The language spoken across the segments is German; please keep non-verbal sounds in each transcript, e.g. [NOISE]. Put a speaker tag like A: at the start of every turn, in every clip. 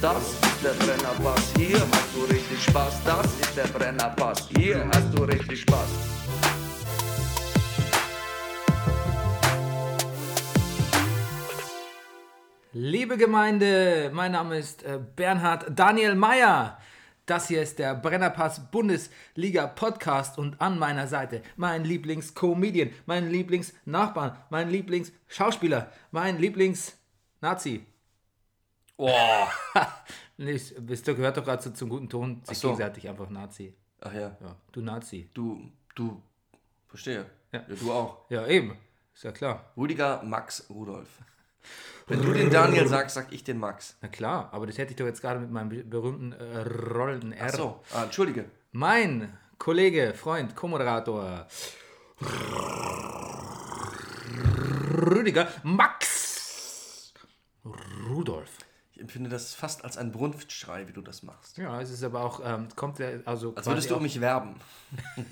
A: Das ist der Brennerpass, hier hast du richtig Spaß. Das ist der Brennerpass, hier hast du richtig Spaß.
B: Liebe Gemeinde, mein Name ist äh, Bernhard Daniel Mayer. Das hier ist der Brennerpass Bundesliga Podcast und an meiner Seite mein Lieblingscomedian, mein Lieblingsnachbarn, mein Lieblingsschauspieler, mein Lieblings-Nazi.
A: Oh.
B: Nicht, bist du gehört doch gerade so zum guten Ton, sich
A: so.
B: gegenseitig einfach Nazi.
A: Ach ja,
B: Ja, du Nazi.
A: du, du, verstehe.
B: Ja.
A: du auch.
B: Ja, eben. Ist ja klar.
A: Rüdiger Max Rudolf. Wenn du den Daniel [LAUGHS] sagst, sag ich den Max.
B: Na klar, aber das hätte ich doch jetzt gerade mit meinem be- berühmten äh, rollenden R.
A: Ach so, ah, entschuldige.
B: Mein Kollege, Freund, Co-Moderator Rüdiger Max Rudolf.
A: Ich empfinde das fast als ein Brunftschrei, wie du das machst.
B: Ja, es ist aber auch, ähm, kommt ja, also
A: Als würdest du um mich werben. [LAUGHS]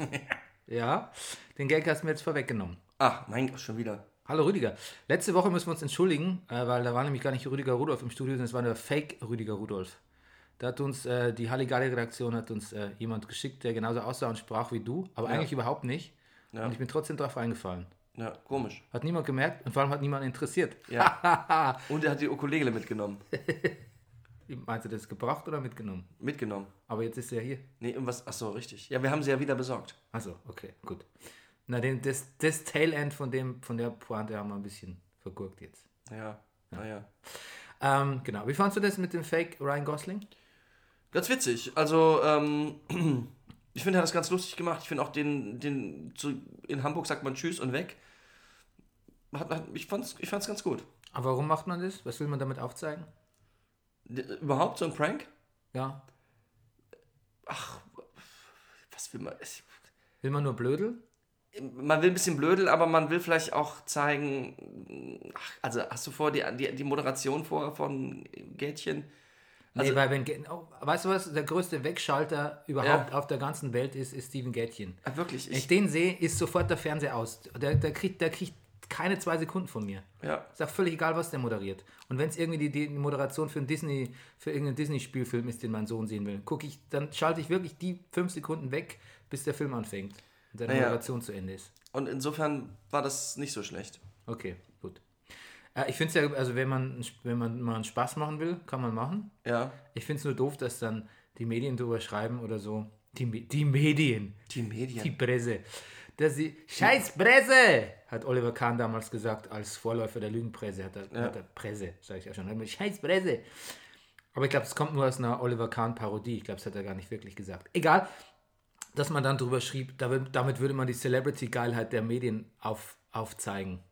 B: Ja, den Gag hast du mir jetzt vorweggenommen.
A: Ach, mein Gott, schon wieder.
B: Hallo Rüdiger. Letzte Woche müssen wir uns entschuldigen, äh, weil da war nämlich gar nicht Rüdiger Rudolf im Studio, sondern es war der Fake Rüdiger Rudolf. Da hat uns äh, die Halligalli-Redaktion hat uns äh, jemand geschickt, der genauso aussah und sprach wie du, aber eigentlich überhaupt nicht.
A: Ja.
B: Und ich bin trotzdem drauf eingefallen.
A: Ja, komisch.
B: Hat niemand gemerkt und vor allem hat niemand interessiert.
A: Ja. [LAUGHS] Und er hat die Ukulele mitgenommen.
B: Meinst du das gebracht oder mitgenommen?
A: Mitgenommen.
B: Aber jetzt ist er hier.
A: Nee, irgendwas. Ach so, richtig. Ja, wir haben sie ja wieder besorgt.
B: Achso, okay, gut. Na, den, das, das Tail-End von, dem, von der Pointe haben wir ein bisschen vergurkt jetzt.
A: Ja, naja.
B: Ähm, genau. Wie fandst du das mit dem Fake Ryan Gosling?
A: Ganz witzig. Also, ähm, [CLEARS THROAT] ich finde, er hat das ganz lustig gemacht. Ich finde auch den, den zu, in Hamburg sagt man Tschüss und weg. Hat, hat, ich fand's, ich fand's ganz gut.
B: Aber warum macht man das? Was will man damit aufzeigen?
A: Überhaupt so ein Prank?
B: Ja.
A: Was will man? Es-
B: Will man nur blödel?
A: Man will ein bisschen blödel, aber man will vielleicht auch zeigen. Ach, also, hast du vor die, die, die Moderation vor von Gätchen? Also-
B: nee, weil wenn, oh, weißt du was, der größte Wegschalter überhaupt
A: Ja.
B: auf der ganzen Welt ist, ist Steven Gätchen.
A: Ah, wirklich?
B: Wenn ich
A: Ich,
B: den sehe, ist sofort der Fernseher aus. Der, der, kriegt, der kriegt keine zwei Sekunden von mir.
A: ja.
B: Ist auch völlig egal, was der moderiert. Und wenn es irgendwie die, die Moderation für, ein Disney, für irgendeinen Disney-Spielfilm ist, den mein Sohn sehen will, gucke ich, dann schalte ich wirklich die fünf Sekunden weg, bis der Film anfängt und seine
A: Naja.
B: Moderation zu Ende ist.
A: Und insofern war das nicht so schlecht.
B: Okay, gut. Äh, ich finde es ja, also wenn man, wenn man mal einen Spaß machen will, kann man machen.
A: Ja.
B: Ich finde es nur doof, dass dann die Medien drüber schreiben oder so. Die, die Medien,
A: Die Medien.
B: die Presse. Dass sie, Scheiß Presse, hat Oliver Kahn damals gesagt, als Vorläufer der Lügenpresse, hat er, hat er Presse, sage ich ja schon. Scheiß Presse. Aber ich glaube, es kommt nur aus einer Oliver Kahn-Parodie. Ich glaube, das hat er gar nicht wirklich gesagt. Egal, dass man dann drüber schrieb, damit, damit würde man die Celebrity-Geilheit der Medien auf, aufzeigen.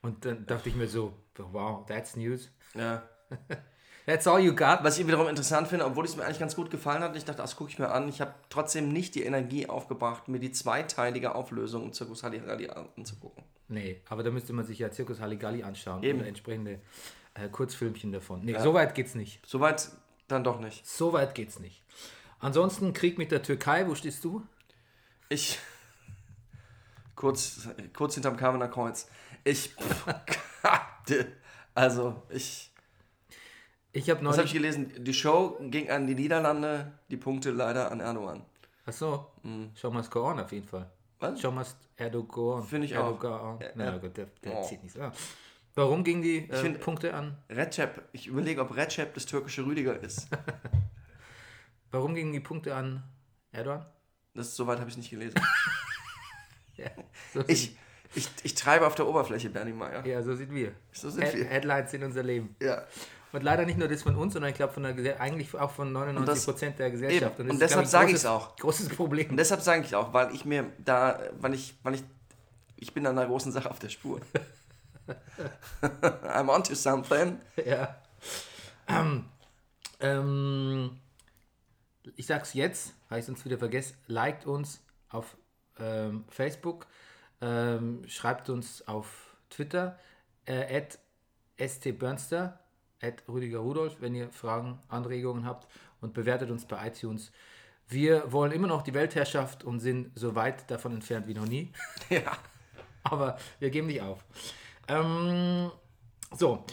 B: Und dann dachte ich mir so, wow, that's news.
A: ja. [LAUGHS]
B: That's all you got.
A: Was ich wiederum interessant finde, obwohl es mir eigentlich ganz gut gefallen hat, ich dachte, das gucke ich mir an. Ich habe trotzdem nicht die Energie aufgebracht, mir die zweiteilige Auflösung im Zirkus Halligalli anzugucken.
B: Nee, aber da müsste man sich ja Zirkus Halligalli anschauen
A: Eben.
B: oder entsprechende äh, Kurzfilmchen davon. Nee, so weit geht's nicht.
A: Soweit dann doch nicht.
B: So weit geht's nicht. Ansonsten Krieg mit der Türkei, wo stehst du?
A: Ich. [LAUGHS] Kurz, kurz hinterm Kamener Kreuz. Ich. [LAUGHS] Also, ich.
B: Ich habe
C: Was habe ich
B: neulich.
C: gelesen? Die Show ging an die Niederlande, die Punkte leider an Erdogan.
B: Achso, schau mal Score auf jeden Fall.
C: Mhm. Was?
B: Schau mal Erdogan.
C: Finde ich auch.
B: Erdogan. Na
C: Ä-
B: gut, der, der
C: Oh.
B: zieht nicht so. Ah. Warum gingen die äh,
C: find-
B: Punkte an?
C: Recep, ich überlege, ob Recep das türkische Rüdiger ist. [LAUGHS]
B: Warum gingen die Punkte an Erdogan?
C: Das soweit habe ich nicht gelesen. [LAUGHS]
B: Ja, so sind,
C: Ich, ich, ich treibe auf der Oberfläche, Bernie Meyer.
B: ja, so sind wir.
C: So sind
B: Head,
C: wir.
B: Headlines in unser Leben.
C: Ja.
B: Und leider nicht nur das von uns, sondern ich glaube von der Gesell eigentlich auch von 99
C: das-
B: Prozent der Gesellschaft.
C: Eben. Und
B: glaub
C: deshalb sage
B: großes-
C: ich's auch.
B: Großes Problem.
C: Und deshalb sage ich auch, weil ich mir da, weil ich, weil ich, ich bin an einer großen Sache auf der Spur. [LAUGHS] I'm onto something.
B: Ja. Ähm, ähm, ich sag's jetzt, weil ich sonst wieder vergesse. Liked uns auf ähm, Facebook, ähm, schreibt uns auf Twitter, äh, at stbernster, at Rüdiger Rudolf, wenn ihr Fragen, Anregungen habt und bewertet uns bei iTunes. Wir wollen immer noch die Weltherrschaft und sind so weit davon entfernt wie noch nie. [LAUGHS]
C: Ja.
B: Aber wir geben nicht auf. Ähm, so.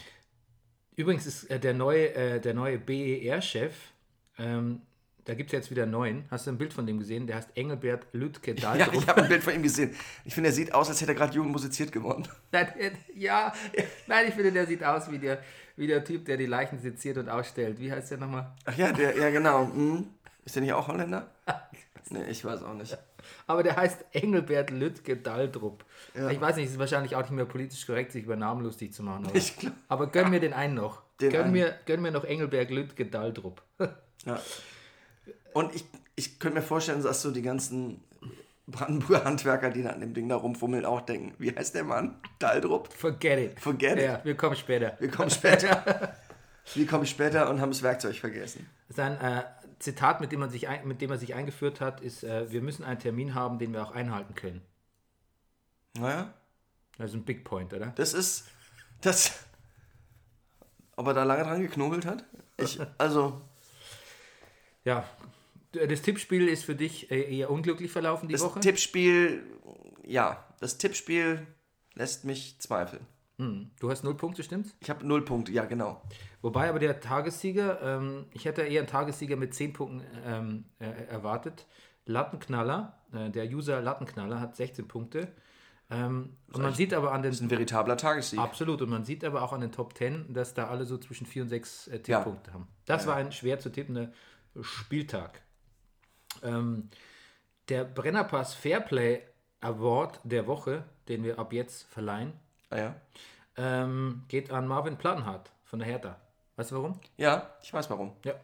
B: Übrigens ist äh, der neue, äh, der neue BER-Chef, ähm, da gibt es jetzt wieder einen neuen. Hast du ein Bild von dem gesehen? Der heißt Engelbert Lütke [LAUGHS]
C: Ja,
B: Daldrup.
C: ich habe ein Bild von ihm gesehen. Ich finde, er sieht aus, als hätte er gerade jung musiziert gewonnen. [LAUGHS]
B: Nein, ja, nein, ich finde, der sieht aus wie der, wie der Typ, der die Leichen seziert und ausstellt. Wie heißt der nochmal?
C: Ach ja, der, ja genau. Hm. Ist der nicht auch Holländer? [LAUGHS] Nee, ich weiß auch nicht.
B: Aber der heißt Engelbert Lütke Daldrup. Ich weiß nicht, es ist wahrscheinlich auch nicht mehr politisch korrekt, sich über Namen lustig zu machen. Aber,
C: Ich glaub-
B: aber gönn mir den einen noch.
C: Den
B: gönn,
C: einen.
B: Mir, gönn mir noch Engelbert Lütke Daldrup.
C: Ja. Und ich, ich könnte mir vorstellen, dass so die ganzen Brandenburger Handwerker, die an dem Ding da rumfummeln, auch denken, wie heißt der Mann? Daldrup?
B: Forget it.
C: Forget it.
B: Ja, wir kommen später.
C: Wir kommen später. Wir kommen später und haben das Werkzeug vergessen.
B: Sein äh, Zitat, mit dem, man sich ein, mit dem er sich eingeführt hat, ist, äh, wir müssen einen Termin haben, den wir auch einhalten können.
C: Naja,
B: Das ist ein Big Point, oder?
C: das ist das. Ob er da lange dran geknobelt hat? Ich, also,
B: Ja. Das Tippspiel ist für dich äh, eher unglücklich verlaufen die
C: das
B: Woche.
C: Tippspiel, ja, das Tippspiel lässt mich zweifeln.
B: Hm. Du hast null Punkte, stimmt's?
C: Ich habe null Punkte, ja, genau.
B: Wobei aber der Tagessieger, ähm, ich hätte eher einen Tagessieger mit 10 Punkten ähm, äh, erwartet. Lattenknaller, äh, der User Lattenknaller hat 16 Punkte. Ähm, und man sieht aber an den
C: Das ist ein veritabler Tagessieg.
B: Absolut, und man sieht aber auch an den Top 10, dass da alle so zwischen 4 und 6 äh,
C: Ja.
B: Tipppunkte haben. Das war ein schwer zu tippender Spieltag. Ähm, der Brennerpass Fairplay Award der Woche, den wir ab jetzt verleihen,
C: Ah, ja.
B: ähm, geht an Marvin Plattenhardt von der Hertha. Weißt du warum?
C: ja, ich weiß warum.
B: Ja.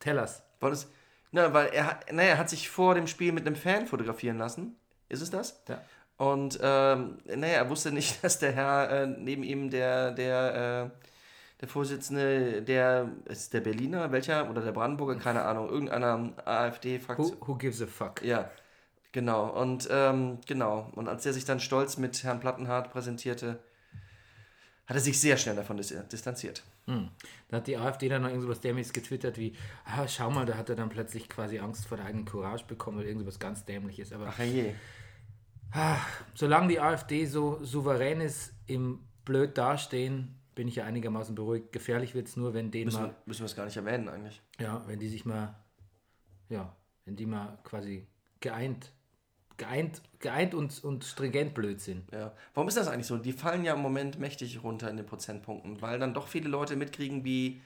B: Tell us.
C: Weil, es, na, weil er, hat, naja, er hat sich vor dem Spiel mit einem Fan fotografieren lassen. Ist es das?
B: Ja.
C: Und ähm, naja, er wusste nicht, [LAUGHS] dass der Herr äh, neben ihm der, der, äh, der Vorsitzende der, ist der Berliner, welcher? Oder der Brandenburger, keine Ahnung, irgendeiner
B: Who,
C: AfD-Fraktion.
B: who gives a fuck?
C: Ja, genau. Und ähm, genau. Und als er sich dann stolz mit Herrn Plattenhardt präsentierte, hat er sich sehr schnell davon dis distanziert.
B: Da hat die AfD dann noch irgendwas Dämliches getwittert wie, ah, schau mal, da hat er dann plötzlich quasi Angst vor der eigenen Courage bekommen oder irgendwas ganz Dämliches. Aber
C: Ach je.
B: solange die AfD so souverän ist im blöd dastehen, bin ich ja einigermaßen beruhigt. Gefährlich wird es nur, wenn denen
C: Müssen
B: mal,
C: müssen wir es gar nicht erwähnen eigentlich.
B: ja, wenn die sich mal, ja, wenn die mal quasi geeint, geeint, geeint und, und stringent blöd sind.
C: Ja. Warum ist das eigentlich so? Die fallen ja im Moment mächtig runter in den Prozentpunkten, weil dann doch viele Leute mitkriegen, wie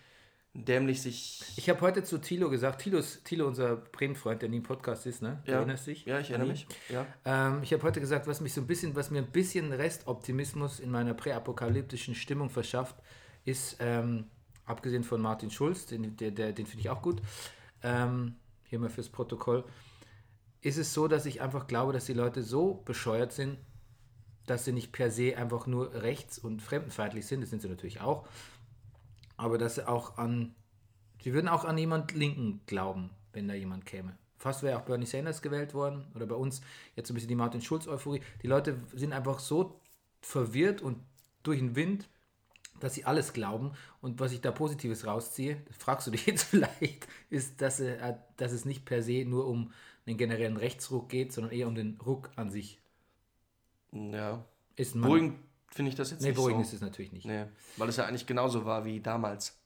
C: dämlich sich.
B: Ich habe heute zu Thilo gesagt, Thilo, ist, Thilo unser Bremen-Freund, der nie im Podcast ist, ne? Du
C: Ja.
B: erinnerst dich?
C: Ja, ich erinnere mich. Ja.
B: Ähm, ich habe heute gesagt, was mich so ein bisschen, was mir ein bisschen Restoptimismus in meiner präapokalyptischen Stimmung verschafft, ist, ähm, abgesehen von Martin Schulz, den, der, der, den finde ich auch gut, ähm, hier mal fürs Protokoll, ist es so, dass ich einfach glaube, dass die Leute so bescheuert sind, dass sie nicht per se einfach nur rechts- und fremdenfeindlich sind, das sind sie natürlich auch, aber dass sie auch an, sie würden auch an jemand Linken glauben, wenn da jemand käme. Fast wäre auch Bernie Sanders gewählt worden oder bei uns jetzt ein bisschen die Martin Schulz-Euphorie. Die Leute sind einfach so verwirrt und durch den Wind, dass sie alles glauben. Und was ich da Positives rausziehe, fragst du dich jetzt [LAUGHS] vielleicht, ist, dass, äh, dass es nicht per se nur um den generellen Rechtsruck geht, sondern eher um den Ruck an sich.
C: Ja.
B: Ist ein
C: Beruhigend finde ich das jetzt
B: Nee,
C: nicht
B: beruhigend
C: so.
B: ist es natürlich nicht.
C: Nee, weil es ja eigentlich genauso war wie damals.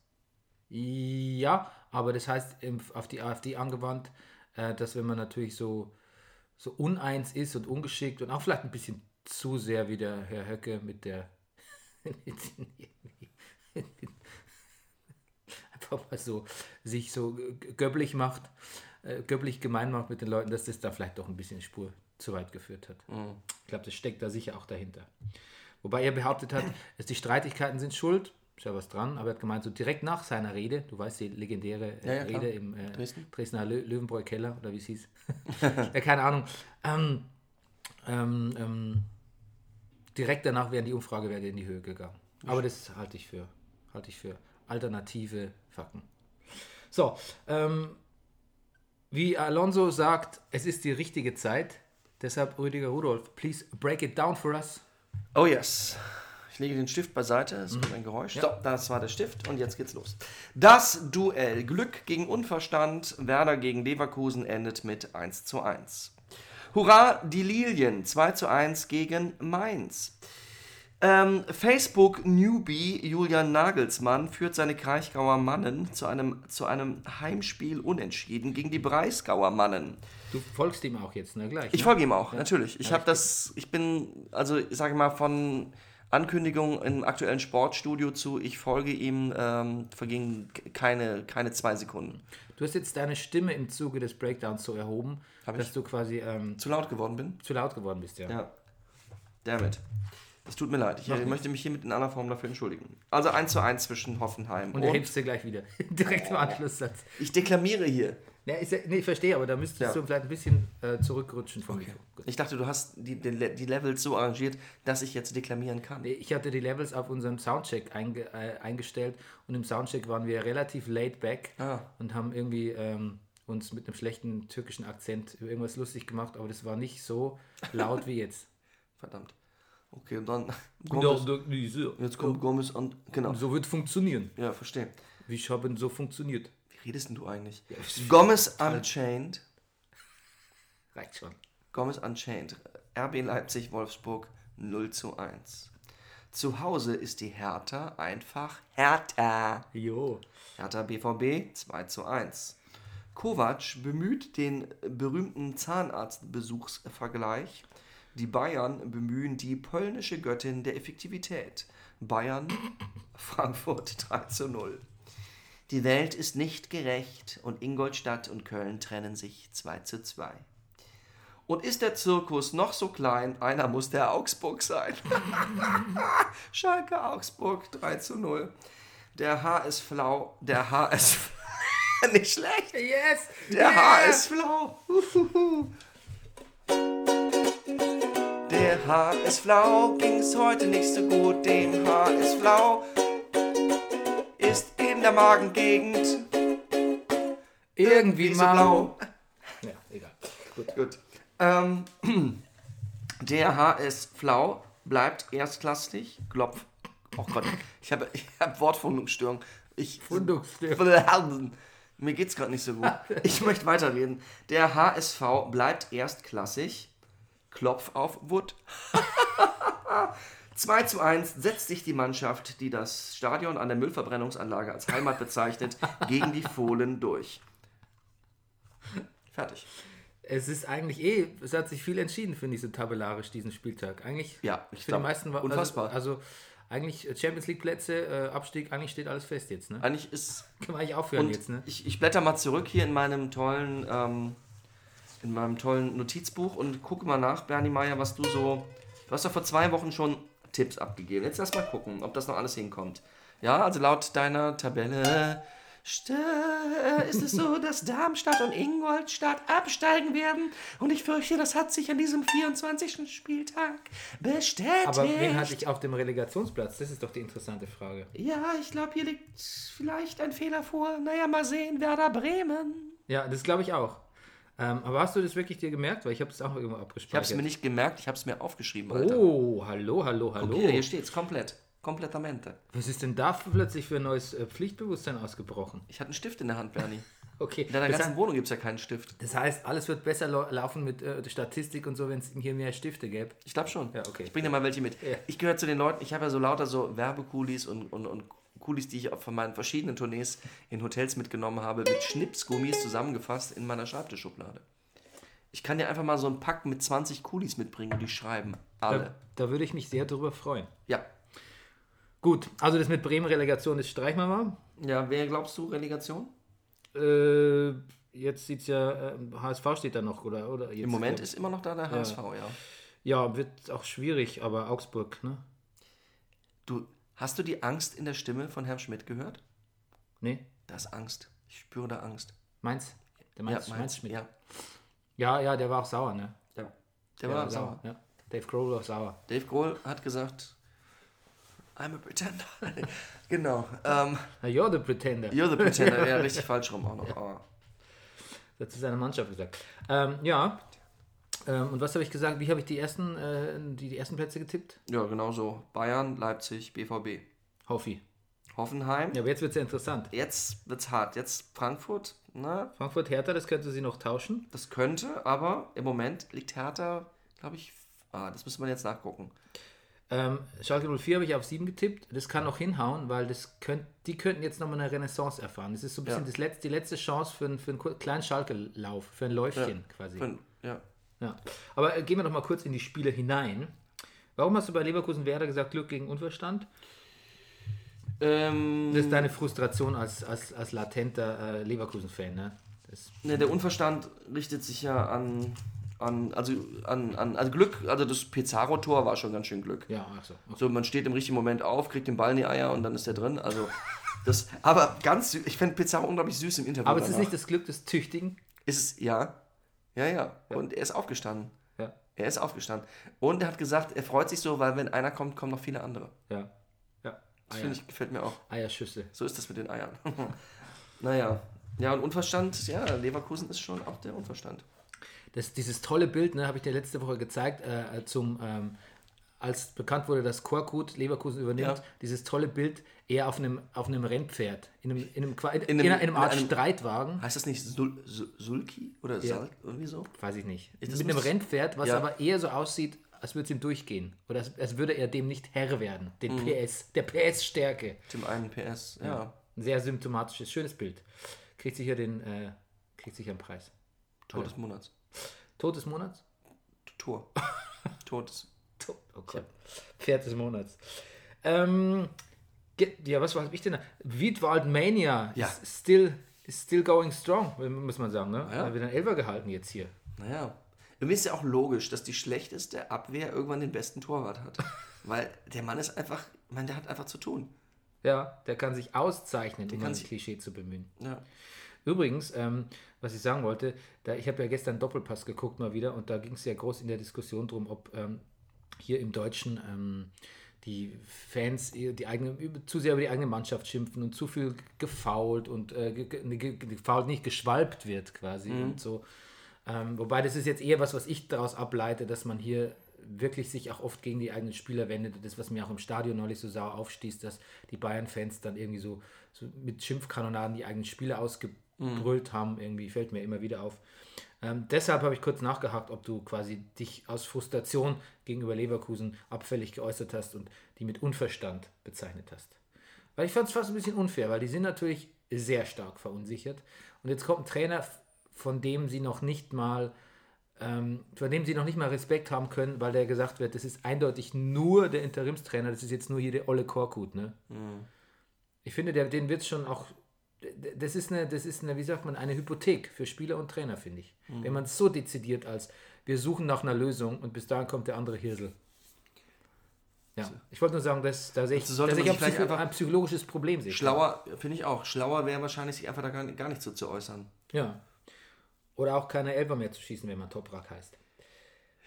B: Ja, aber das heißt auf die AfD angewandt, äh, dass wenn man natürlich so, so uneins ist und ungeschickt und auch vielleicht ein bisschen zu sehr wie der Herr Höcke mit der [LAUGHS] einfach mal so sich so g- göbblich macht, äh, göbblich gemein macht mit den Leuten, dass das da vielleicht doch ein bisschen Spur zu weit geführt hat. Ich glaube, das steckt da sicher auch dahinter. Wobei er behauptet hat, dass die Streitigkeiten sind schuld, ist ja was dran, aber er hat gemeint, so direkt nach seiner Rede, du weißt die legendäre äh,
C: Ja, ja.
B: Rede im äh,
C: Dresden.
B: Dresdner Lö Löwenbräu Keller oder wie es hieß. [LAUGHS] ja, keine Ahnung. Ähm, ähm, ähm, direkt danach wären die Umfragewerte in die Höhe gegangen. Aber das halte ich für, halte ich für alternative Fakten. So, ähm, wie Alonso sagt, es ist die richtige Zeit. Deshalb, Rüdiger Rudolf, please break it down for us.
C: Oh yes. Ich lege den Stift beiseite, es kommt ein Geräusch. So, das war der Stift und jetzt geht's los. Das Duell Glück gegen Unverstand, Werder gegen Leverkusen endet mit 1 zu 1. Hurra, die Lilien, 2 zu 1 gegen Mainz. Ähm, Facebook Newbie Julian Nagelsmann führt seine Kraichgauer Mannen zu einem, zu einem Heimspiel unentschieden gegen die Breisgauer Mannen.
B: Du folgst ihm auch jetzt, ne? Gleich.
C: Ich
B: ne?
C: folge ihm auch, natürlich. Ich
B: Ja,
C: habe das, ich bin, also ich sage mal, von Ankündigung im aktuellen Sportstudio zu, ich folge ihm, ähm, vergingen keine, keine zwei Sekunden.
B: Du hast jetzt deine Stimme im Zuge des Breakdowns so erhoben, dass du quasi ähm,
C: Zu laut geworden bin?
B: zu laut geworden bist, ja.
C: Ja. Damit. Das tut mir leid. Ich äh, möchte mich hiermit in aller Form dafür entschuldigen. Also 1 zu 1 zwischen Hoffenheim
B: Und
C: und.
B: er hilft dir gleich wieder. [LAUGHS] Direkt im Anschlusssatz.
C: ich deklamiere hier.
B: Ja, ist nee, ich verstehe, aber da müsstest
C: Ja.
B: du vielleicht ein bisschen äh, zurückrutschen vom Mikro. Gut.
C: Ich dachte, du hast die, die, die Levels so arrangiert, dass ich jetzt deklamieren kann.
B: Nee, Ich hatte die Levels auf unserem Soundcheck einge, äh, eingestellt und im Soundcheck waren wir relativ laid back
C: Ah.
B: und haben irgendwie ähm, uns mit einem schlechten türkischen Akzent über irgendwas lustig gemacht, aber das war nicht so laut wie jetzt. [LAUGHS]
C: Verdammt. Okay, und dann. Gomez.
B: so
C: Jetzt kommt Gomez an. Genau.
B: wird funktionieren.
C: Ja, verstehe.
B: Wie haben so funktioniert.
C: Wie redest denn du eigentlich? Gomez [LAUGHS] Unchained.
B: Reicht schon.
C: Gomez Unchained. RB Leipzig, Wolfsburg 0 zu 1. Zu Hause ist die Hertha einfach Hertha.
B: Jo.
C: Hertha BVB 2 zu 1. Kovac bemüht den berühmten Zahnarztbesuchsvergleich. Die Bayern bemühen die polnische Göttin der Effektivität. Bayern, [COUGHS] Frankfurt 3 zu 0. Die Welt ist nicht gerecht und Ingolstadt und Köln trennen sich 2 zu 2. Und ist der Zirkus noch so klein, einer muss der Augsburg sein. [LAUGHS] Schalke Augsburg 3 zu 0. Der Haar ist flau. Der ist [LAUGHS] nicht schlecht.
B: Yes!
C: Der Haar ist flau. Der flau, ging's heute nicht so gut. Dem Haar ist flau, ist in der Magengegend
B: Irgendwie
C: so
B: mal.
C: blau.
B: Ja, egal. Gut.
C: Gut. Ähm, [CLEARS THROAT] der HS Flau bleibt erstklassig. Klopf. Oh Gott, ich habe ich hab Wortfindungsstörung. Ich,
B: Fundungsstörung.
C: Mir geht's gerade nicht so gut. [LAUGHS] Ich möchte weiterreden. Der HSV bleibt erstklassig. Klopf auf Wood. [LAUGHS] 2 zu 1 setzt sich die Mannschaft, die das Stadion an der Müllverbrennungsanlage als Heimat bezeichnet, [LAUGHS] gegen die Fohlen durch. Fertig.
B: Es ist eigentlich eh, es hat sich viel entschieden, finde ich, so tabellarisch diesen Spieltag. Eigentlich,
C: Ja, ich
B: für die
C: glaub,
B: meisten war
C: unfassbar.
B: Also, also eigentlich Champions League Plätze, äh, Abstieg, eigentlich steht alles fest jetzt, ne?
C: Eigentlich ist [LAUGHS]
B: Kann man eigentlich aufhören jetzt, ne?
C: ich, ich blätter mal zurück hier in meinem tollen, ähm, in meinem tollen Notizbuch und gucke mal nach, Bernie Meyer, was du so. Du hast doch vor zwei Wochen schon Tipps abgegeben. Jetzt lass mal gucken, ob das noch alles hinkommt. Ja, also laut deiner Tabelle st- ist es so, [LAUGHS] dass Darmstadt und Ingolstadt absteigen werden. Und ich fürchte, das hat sich an diesem 24. Spieltag bestätigt.
B: Aber wen hatte ich auf dem Relegationsplatz? Das ist doch die interessante Frage.
C: ja, ich glaube, hier liegt vielleicht ein Fehler vor. Naja, mal sehen, Werder Bremen.
B: Ja, das glaube ich auch. Ähm, aber hast du das wirklich dir gemerkt? Weil ich habe es auch irgendwo
C: Ich habe es
B: abgespeichert.
C: mir nicht gemerkt, ich habe es mir aufgeschrieben, Alter.
B: oh, hallo, hallo, hallo.
C: Hier, hier steht's komplett. Komplettamente.
B: Was ist denn da plötzlich für ein neues äh, Pflichtbewusstsein ausgebrochen?
C: Ich hatte einen Stift in der Hand, Bernie. [LAUGHS]
B: Okay,
C: In deiner
B: das,
C: ganzen
B: heißt,
C: Wohnung gibt es ja keinen Stift.
B: das heißt, alles wird besser lau- laufen mit äh, der Statistik und so, wenn es hier mehr Stifte gäbe.
C: Ich glaube schon.
B: Ja, okay.
C: Ich bringe dir mal welche mit.
B: Ja.
C: Ich gehöre zu den Leuten, ich habe ja so lauter so Werbekulis und, und, und Kulis, die ich auch von meinen verschiedenen Tournees in Hotels mitgenommen habe, mit Schnipsgummis zusammengefasst in meiner Schreibtischschublade. Ich kann dir einfach mal so einen Pack mit 20 Kulis mitbringen und die schreiben. Alle.
B: Da, da würde ich mich sehr drüber freuen.
C: Ja.
B: Gut, also das mit Bremen-Relegation, das streichen wir mal.
C: Ja, wer glaubst du, Relegation?
B: Äh, jetzt sieht es ja, äh, HSV steht da noch, oder? oder
C: Im Moment ist immer noch da der HSV, ja.
B: Ja, wird auch schwierig, aber Augsburg, ne?
C: Du, hast du die Angst in der Stimme von Herrn Schmidt gehört?
B: Nee,
C: Da ist Angst. Ich spüre da Angst.
B: Mainz? Der Mainz,
C: ja,
B: Mainz Schmidt.
C: Ja.
B: Ja, ja, der war auch sauer, ne?
C: ja. Der war sauer.
B: Ja. Dave Grohl war sauer.
C: Dave Grohl hat gesagt, I'm a pretender. [LAUGHS] genau. Ähm,
B: you're the pretender.
C: you're the pretender. Ja, [LAUGHS] richtig falsch rum auch noch. Aber
B: Das hat zu seiner Mannschaft gesagt. Ähm, ja. Ähm, und was habe ich gesagt? Wie habe ich die ersten, äh, die, die ersten Plätze getippt?
C: ja, genau so. Bayern, Leipzig, BVB.
B: Hoffi.
C: Hoffenheim.
B: Ja, aber jetzt wird es ja interessant.
C: Jetzt wird's hart. Jetzt Frankfurt. Na,
B: Frankfurt Hertha, das könnte sie noch tauschen.
C: das könnte, aber im Moment liegt Hertha, glaube ich, ah, das müsste man jetzt nachgucken.
B: Ähm, Schalke 04 habe ich auf 7 getippt. Das kann auch hinhauen, weil das könnt, die könnten jetzt nochmal eine Renaissance erfahren. Das ist so ein bisschen
C: Ja.
B: das letzte, die letzte Chance für, einen- für einen kleinen Schalke-Lauf, für ein Läufchen quasi.
C: Fün- Ja.
B: Ja. Aber äh, gehen wir doch mal kurz in die Spiele hinein. Warum hast du bei Leverkusen Werder gesagt, Glück gegen Unverstand?
C: Ähm,
B: Das ist deine Frustration als, als, als latenter äh, Leverkusen-Fan, ne? Das,
C: Ne, der Unverstand richtet sich ja an, an also an, an also Glück, also das Pizarro-Tor war schon ganz schön Glück.
B: ja, ach so.
C: So, man steht im richtigen Moment auf, kriegt den Ball in die Eier und dann ist er drin. Also [LAUGHS] das, aber ganz süß, ich fände Pizarro unglaublich süß im Interview.
B: Aber es ist
C: danach.
B: nicht das Glück des Tüchtigen.
C: Ist es, ja, ja, ja. Und er ist aufgestanden.
B: Ja.
C: Er ist aufgestanden. Und er hat gesagt, er freut sich so, weil wenn einer kommt, kommen noch viele andere.
B: Ja. ja.
C: Das finde ich, gefällt mir auch.
B: Eierschüsse.
C: So ist das mit den Eiern. [LAUGHS] naja. Ja, und Unverstand, ja, Leverkusen ist schon auch der Unverstand.
B: Das, dieses tolle Bild, ne, habe ich dir letzte Woche gezeigt, äh, zum, ähm, als bekannt wurde, dass Korkut Leverkusen übernimmt,
C: Ja.
B: dieses tolle Bild, er auf einem, auf einem Rennpferd, in einem, in einem, in,
C: In
B: in,
C: einem-
B: Art
C: in einem-
B: Streitwagen,
C: Heißt das nicht Sul Sul Sulki oder
B: Ja.
C: Salk? Irgendwie so?
B: weiß ich nicht,
C: Ich-
B: mit einem Rennpferd, was
C: Ja.
B: aber eher so aussieht, als würde es ihm durchgehen. Oder als, als würde er dem nicht Herr werden, den
C: Mhm.
B: PS, der PS-Stärke.
C: Dem einen PS, ja.
B: Ein sehr symptomatisches, schönes Bild. Kriegt sicher den, äh, kriegt sicher einen Preis.
C: Tor des Monats.
B: Tod des Monats?
C: Tor. Tor [LAUGHS] des.
B: Tod, oh Gott. Pferd des Monats. Ähm, ja, was war ich denn? da? Wiedwald Mania
C: Ja.
B: is still, is still going strong, muss man sagen. Ne?
C: Ja.
B: Ja. Wieder ein Elfer gehalten jetzt hier.
C: Naja. Irgendwie ist ja auch logisch, dass die schlechteste Abwehr irgendwann den besten Torwart hat. [LAUGHS] Weil der Mann ist einfach, ich meine, der hat einfach zu tun.
B: Ja, der kann sich auszeichnen, um
C: kann
B: ein
C: sich-
B: Klischee zu bemühen.
C: Ja.
B: Übrigens, ähm, was ich sagen wollte, da, ich habe ja gestern Doppelpass geguckt mal wieder und da ging es ja groß in der Diskussion drum, ob ähm, hier im Deutschen ähm, die Fans eher die eigene, zu sehr über die eigene Mannschaft schimpfen und zu viel gefault und äh, ge, ge, ne, ge, gefault nicht geschwalbt wird quasi und so. Ähm, wobei das ist jetzt eher was, was ich daraus ableite, dass man hier wirklich sich auch oft gegen die eigenen Spieler wendet. Das, was mir auch im Stadion neulich so sauer aufstieß, dass die Bayern-Fans dann irgendwie so, so mit Schimpfkanonaden die eigenen Spieler ausgebrüllt haben. Irgendwie fällt mir immer wieder auf. Ähm, deshalb habe ich kurz nachgehakt, ob du quasi dich aus Frustration gegenüber Leverkusen abfällig geäußert hast und die mit Unverstand bezeichnet hast. Weil ich fand es fast ein bisschen unfair, weil die sind natürlich sehr stark verunsichert. Und jetzt kommt ein Trainer, von dem sie noch nicht mal, ähm, von dem sie noch nicht mal Respekt haben können, weil der gesagt wird, das ist eindeutig nur der Interimstrainer, das ist jetzt nur hier der Olle Korkut. Ne? Ich finde, der, den wird es schon auch. Das ist eine, das ist eine, wie sagt man, eine Hypothek für Spieler und Trainer, finde ich. Wenn man es so dezidiert als wir suchen nach einer Lösung und bis dahin kommt der andere Hirsel. Ja, ich wollte nur sagen, dass, da sehe ich,
C: Also
B: dass ich ein, Psycho
C: einfach-
B: ein psychologisches Problem sehe.
C: Schlauer, finde ich auch. Schlauer wäre wahrscheinlich, sich einfach da gar, gar nicht so zu äußern.
B: Ja. Oder auch keine Elfer mehr zu schießen, wenn man Toprak heißt.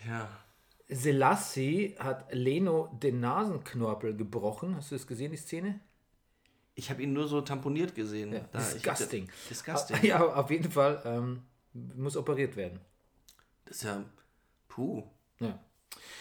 C: Ja.
B: Selassie hat Leno den Nasenknorpel gebrochen. Hast du das gesehen, die Szene?
C: Ich habe ihn nur so tamponiert gesehen.
B: Ja,
C: Da, ich-
B: disgusting.
C: disgusting.
B: Ja, auf jeden Fall ähm, muss operiert werden.
C: Das ist ja. Puh.
B: Ja.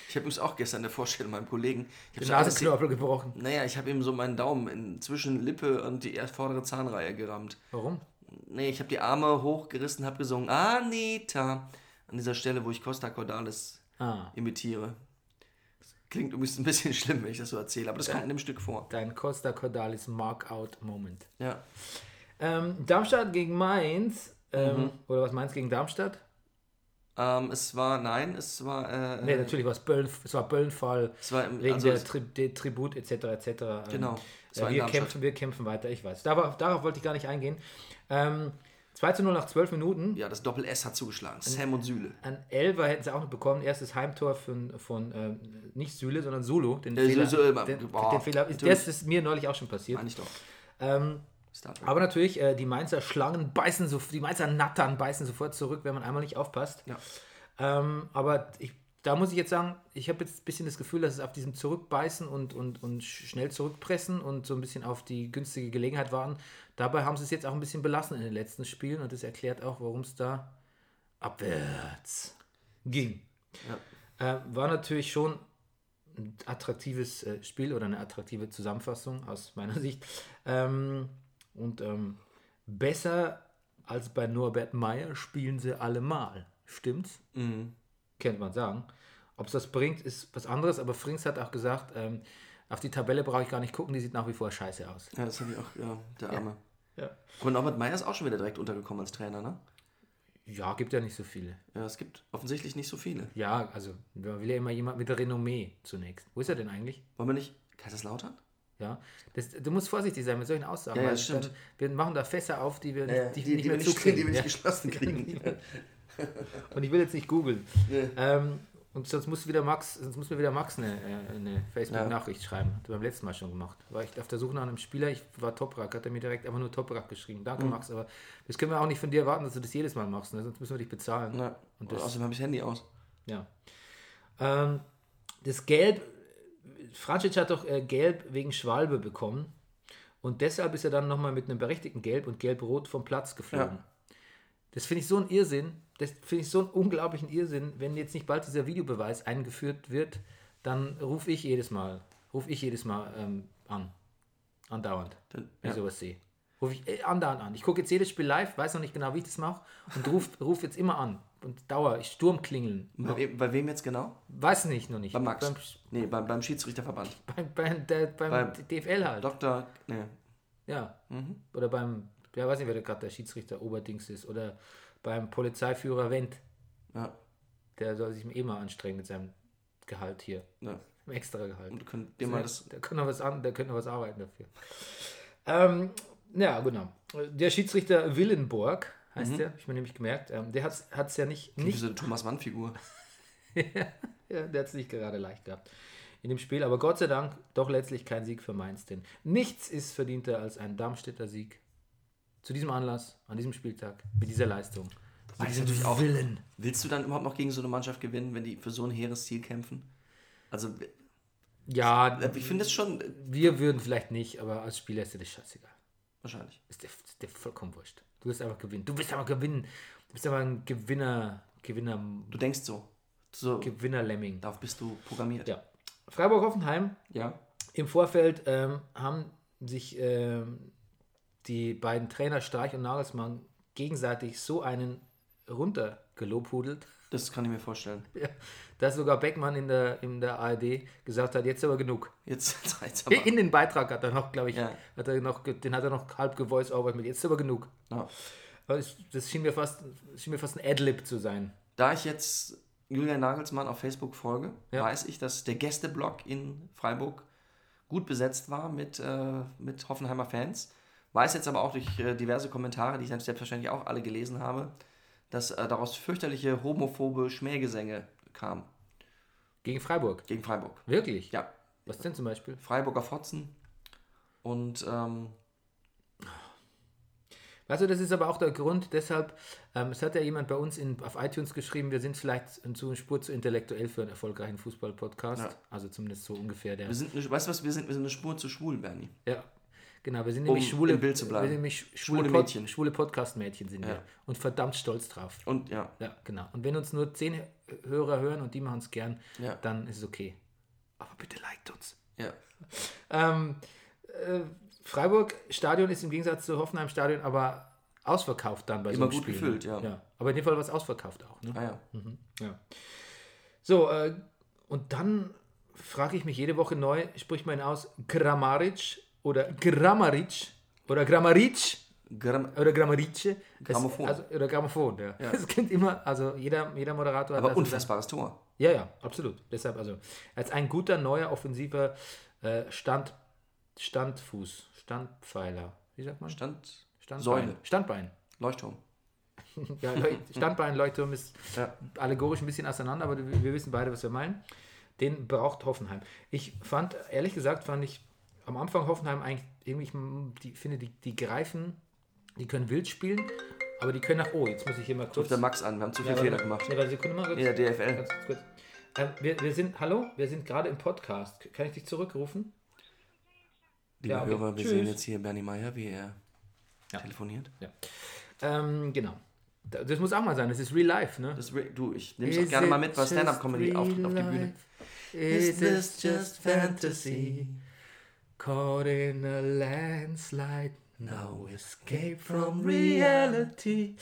C: Ich habe übrigens auch gestern der Vorstellung meinem Kollegen. Ich
B: Den Nasenknorpel gebrochen.
C: Naja, ich habe ihm so meinen Daumen in, zwischen Lippe und die vordere Zahnreihe gerammt.
B: Warum?
C: Nee, ich habe die Arme hochgerissen, habe gesungen, Anita. An dieser Stelle, wo ich Costa Cordalis
B: Ah.
C: imitiere. Klingt übrigens ein bisschen [LAUGHS] schlimm, wenn ich das so erzähle, aber das kommt in dem Stück vor.
B: Dein Costa Cordalis Markout-Moment.
C: Ja.
B: Ähm, Darmstadt gegen Mainz. Ähm,
C: Mhm.
B: Oder was Mainz gegen Darmstadt?
C: Ähm, es war, nein, es war. Äh,
B: Nee, natürlich war es Böllen, es war Böllenfall,
C: Es war im,
B: wegen
C: also
B: der, Tri der Tribut etc. etc. Ähm,
C: Genau.
B: Ja,
C: in
B: wir, kämpfen, wir kämpfen weiter, ich weiß. Darauf, darauf wollte ich gar nicht eingehen. Ähm, 2 zu 0 nach 12 Minuten.
C: Ja, das Doppel-S hat zugeschlagen. Sam und Süle.
B: Ein Elfer hätten sie auch noch bekommen. Erstes Heimtor von, von ähm, nicht Süle, sondern Sulu. Den
C: Äh,
B: Fehler,
C: Su-
B: den,
C: boah,
B: den Fehler das ist mir neulich auch schon passiert.
C: Meine ich doch.
B: Ähm, aber natürlich, äh, die Mainzer Schlangen beißen, so, die Mainzer Nattern beißen sofort zurück, wenn man einmal nicht aufpasst.
C: Ja.
B: Ähm, aber ich, da muss ich jetzt sagen, ich habe jetzt ein bisschen das Gefühl, dass es auf diesem Zurückbeißen und, und, und sch- schnell zurückpressen und so ein bisschen auf die günstige Gelegenheit warten. Dabei haben sie es jetzt auch ein bisschen belassen in den letzten Spielen und das erklärt auch, warum es da abwärts ging. Äh, war natürlich schon ein attraktives äh, Spiel oder eine attraktive Zusammenfassung aus meiner [LAUGHS] Sicht. Ähm, und ähm, besser als bei Norbert Meyer spielen sie allemal. Stimmt's? Könnte man sagen. Ob es das bringt, ist was anderes, aber Frings hat auch gesagt, ähm, auf die Tabelle brauche ich gar nicht gucken, die sieht nach wie vor scheiße aus.
C: Ja, das habe ich auch, ja, der Arme.
B: Ja.
C: Und Norbert Meyer ist auch schon wieder direkt untergekommen als Trainer, ne?
B: Ja, gibt ja nicht so viele.
C: Ja, es gibt offensichtlich nicht so viele.
B: Ja, also da will ja immer jemand mit Renommee zunächst. Wo ist er denn eigentlich?
C: Wollen wir nicht Kaiserslautern?
B: Ja, das, du musst vorsichtig sein mit solchen Aussagen.
C: Ja, ja, stimmt.
B: Dann, wir machen da Fässer auf, die wir
C: Ja,
B: die,
C: die,
B: nicht
C: die,
B: mehr
C: wir nicht,
B: zukriegen.
C: die wir nicht
B: Ja.
C: geschlossen kriegen. [LAUGHS]
B: Und ich will jetzt nicht googeln. Ähm, und sonst muss wieder Max, sonst muss mir wieder Max eine, äh, eine Facebook-Nachricht schreiben. Hat er beim letzten Mal schon gemacht. War ich auf der Suche nach einem Spieler, ich war Toprak, hat er mir direkt einfach nur Toprak geschrieben. Danke,
C: Mhm.
B: Max, aber das können wir auch nicht von dir erwarten, dass du das jedes Mal machst, ne? sonst müssen wir dich bezahlen.
C: Ja.
B: Und das-
C: außerdem habe ich das Handy aus.
B: Ja. Ähm, das Gelb, Francic hat doch äh, Gelb wegen Schwalbe bekommen. Und deshalb ist er dann nochmal mit einem berechtigten Gelb und Gelb-Rot vom Platz geflogen.
C: Ja.
B: Das finde ich so ein Irrsinn. Das finde ich so einen unglaublichen Irrsinn. Wenn jetzt nicht bald dieser Videobeweis eingeführt wird, dann rufe ich jedes Mal, rufe ich jedes Mal ähm, an. Andauernd.
C: Dann,
B: Wenn
C: ja.
B: ich sowas sehe. Rufe ich äh, andauernd an. Ich gucke jetzt jedes Spiel live, weiß noch nicht genau, wie ich das mache und rufe ruf jetzt immer an. Und dauer, ich Sturmklingeln.
C: bei, wem, bei wem jetzt genau?
B: Weiß nicht, noch nicht.
C: Bei Max.
B: Beim,
C: nee, beim, beim Schiedsrichterverband.
B: beim, [LAUGHS] beim, der, beim,
C: Beim
B: DFL halt.
C: Dr. Nee.
B: Ja.
C: Mhm.
B: Oder beim, ja, weiß nicht, wer da gerade der Schiedsrichter Oberdings ist. Oder beim Polizeiführer Wendt.
C: Ja.
B: Der soll sich eh mal anstrengen mit seinem Gehalt hier.
C: ja.
B: Im extra Gehalt.
C: Und könnt ihr mal das.
B: der, könnte noch was an, der könnte noch was arbeiten dafür. Ähm, ja, genau. Der Schiedsrichter Willenborg heißt der, hab ich mir nämlich gemerkt. Ähm, der hat es ja nicht,
C: Nicht
B: nicht
C: so eine Thomas-Mann-Figur. [LAUGHS]
B: Ja, der hat es nicht gerade leicht gehabt in dem Spiel. Aber Gott sei Dank doch letztlich kein Sieg für Mainz. Denn nichts ist verdienter als ein Darmstädter Sieg. Zu diesem Anlass, an diesem Spieltag, mit dieser Leistung. Mit diesem
C: natürlich auch.
B: Willen.
C: Willst du dann überhaupt noch gegen so eine Mannschaft gewinnen, wenn die für so ein hehres Ziel kämpfen? Also,
B: Ja,
C: ich finde es schon.
B: wir würden vielleicht nicht, aber als Spieler ist dir das scheißegal.
C: Wahrscheinlich.
B: Ist dir, ist dir vollkommen wurscht. Du wirst einfach gewinnen. Du wirst einfach gewinnen. Du bist aber ein Gewinner, Gewinner,
C: Du denkst so. So,
B: Gewinner-Lemming.
C: darauf bist du programmiert.
B: Ja. Freiburg-Hoffenheim
C: Ja.
B: Im Vorfeld ähm, haben sich ähm, die beiden Trainer Streich und Nagelsmann gegenseitig so einen runtergelobhudelt,
C: Das kann ich mir vorstellen.
B: dass sogar Beckmann in der, in der ARD gesagt hat, jetzt aber genug.
C: Jetzt, [LAUGHS] jetzt aber.
B: In den Beitrag hat er noch, glaube ich,
C: Ja.
B: hat er noch, den hat er noch halb gevoice over mit, jetzt aber genug.
C: Ja.
B: Das schien mir fast, schien mir fast ein Adlib zu sein.
C: Da ich jetzt Julian Nagelsmann auf Facebook folge,
B: Ja.
C: weiß ich, dass der Gästeblock in Freiburg gut besetzt war mit, äh, mit Hoffenheimer Fans. Weiß jetzt aber auch durch äh, diverse Kommentare, die ich selbstverständlich auch alle gelesen habe, dass äh, daraus fürchterliche homophobe Schmähgesänge kamen
B: Gegen Freiburg.
C: gegen Freiburg.
B: Wirklich?
C: Ja,
B: Was denn zum Beispiel?
C: Freiburger Fotzen. Und ähm,
B: du, das ist aber auch der Grund, deshalb, ähm, es hat ja jemand bei uns in, auf iTunes geschrieben, wir sind vielleicht zu Spur zu intellektuell für einen erfolgreichen Fußball-Podcast.
C: Ja.
B: Also zumindest so ungefähr der.
C: wir sind, eine- weißt du was, wir sind, wir sind eine Spur zu schwul, Bernie.
B: Ja, genau, wir sind
C: Um
B: nämlich schwule,
C: im Bild zu bleiben.
B: Wir sind nämlich schwule,
C: Schwule
B: Pod,
C: Mädchen.
B: schwule Podcast-Mädchen sind wir.
C: Ja.
B: Und verdammt stolz drauf.
C: Und ja,
B: Ja, genau. Und wenn uns nur zehn Hörer hören und die machen es gern,
C: Ja.
B: dann ist es okay. Aber bitte liked uns.
C: ja.
B: Ähm, äh, Freiburg Stadion ist im Gegensatz zu Hoffenheim Stadion aber ausverkauft dann bei so
C: Immer
B: einem
C: gut
B: Spiel.
C: gefüllt,
B: ne?
C: ja.
B: Aber in dem Fall war es ausverkauft auch. Ne?
C: Ah ja.
B: Ja. So, äh, und dann frage ich mich jede Woche neu, spricht man ihn aus Grammaric oder Grammaric oder Grammaric
C: Gram
B: oder Grammarice?
C: Grammophon.
B: Also, oder Grammophon, ja. Es klingt immer, also jeder, jeder Moderator hat
C: aber
B: das-
C: unfassbares Tor.
B: Ja, ja, absolut. Deshalb, also, als ein guter neuer offensiver äh, Stand, Standfuß, Standpfeiler, wie sagt man?
C: Stand,
B: Standbein.
C: Säule.
B: Standbein.
C: Leuchtturm. [LAUGHS]
B: Ja, Standbein, Leuchtturm ist
C: Ja.
B: allegorisch ein bisschen auseinander, aber wir wissen beide, was wir meinen. Den braucht Hoffenheim. Ich fand, ehrlich gesagt, fand ich am Anfang Hoffenheim eigentlich irgendwie, ich m- die, finde, die, die greifen, die können wild spielen, aber die können nach, oh, jetzt muss ich hier mal
C: Ruft
B: kurz.
C: der Max an, wir haben zu viel
B: Ja,
C: Fehler gemacht.
B: Ja, warte, Sekunde mal kurz.
C: In der DFL.
B: Ganz kurz. Ähm, wir, wir sind, hallo, wir sind gerade im Podcast. Kann ich dich zurückrufen?
C: Liebe
B: Ja, okay.
C: Hörer, wir
B: Tschüss.
C: sehen jetzt hier Bernie Meyer, wie er
B: Ja.
C: telefoniert.
B: Ähm, genau. Da- Das muss auch mal sein, das ist real life, ne?
C: Re- du, ich nehme es auch gerne mal mit bei Stand-Up-Comedy auf, auf die Bühne.
B: Is this just fantasy? Caught in a landslide, no escape from reality.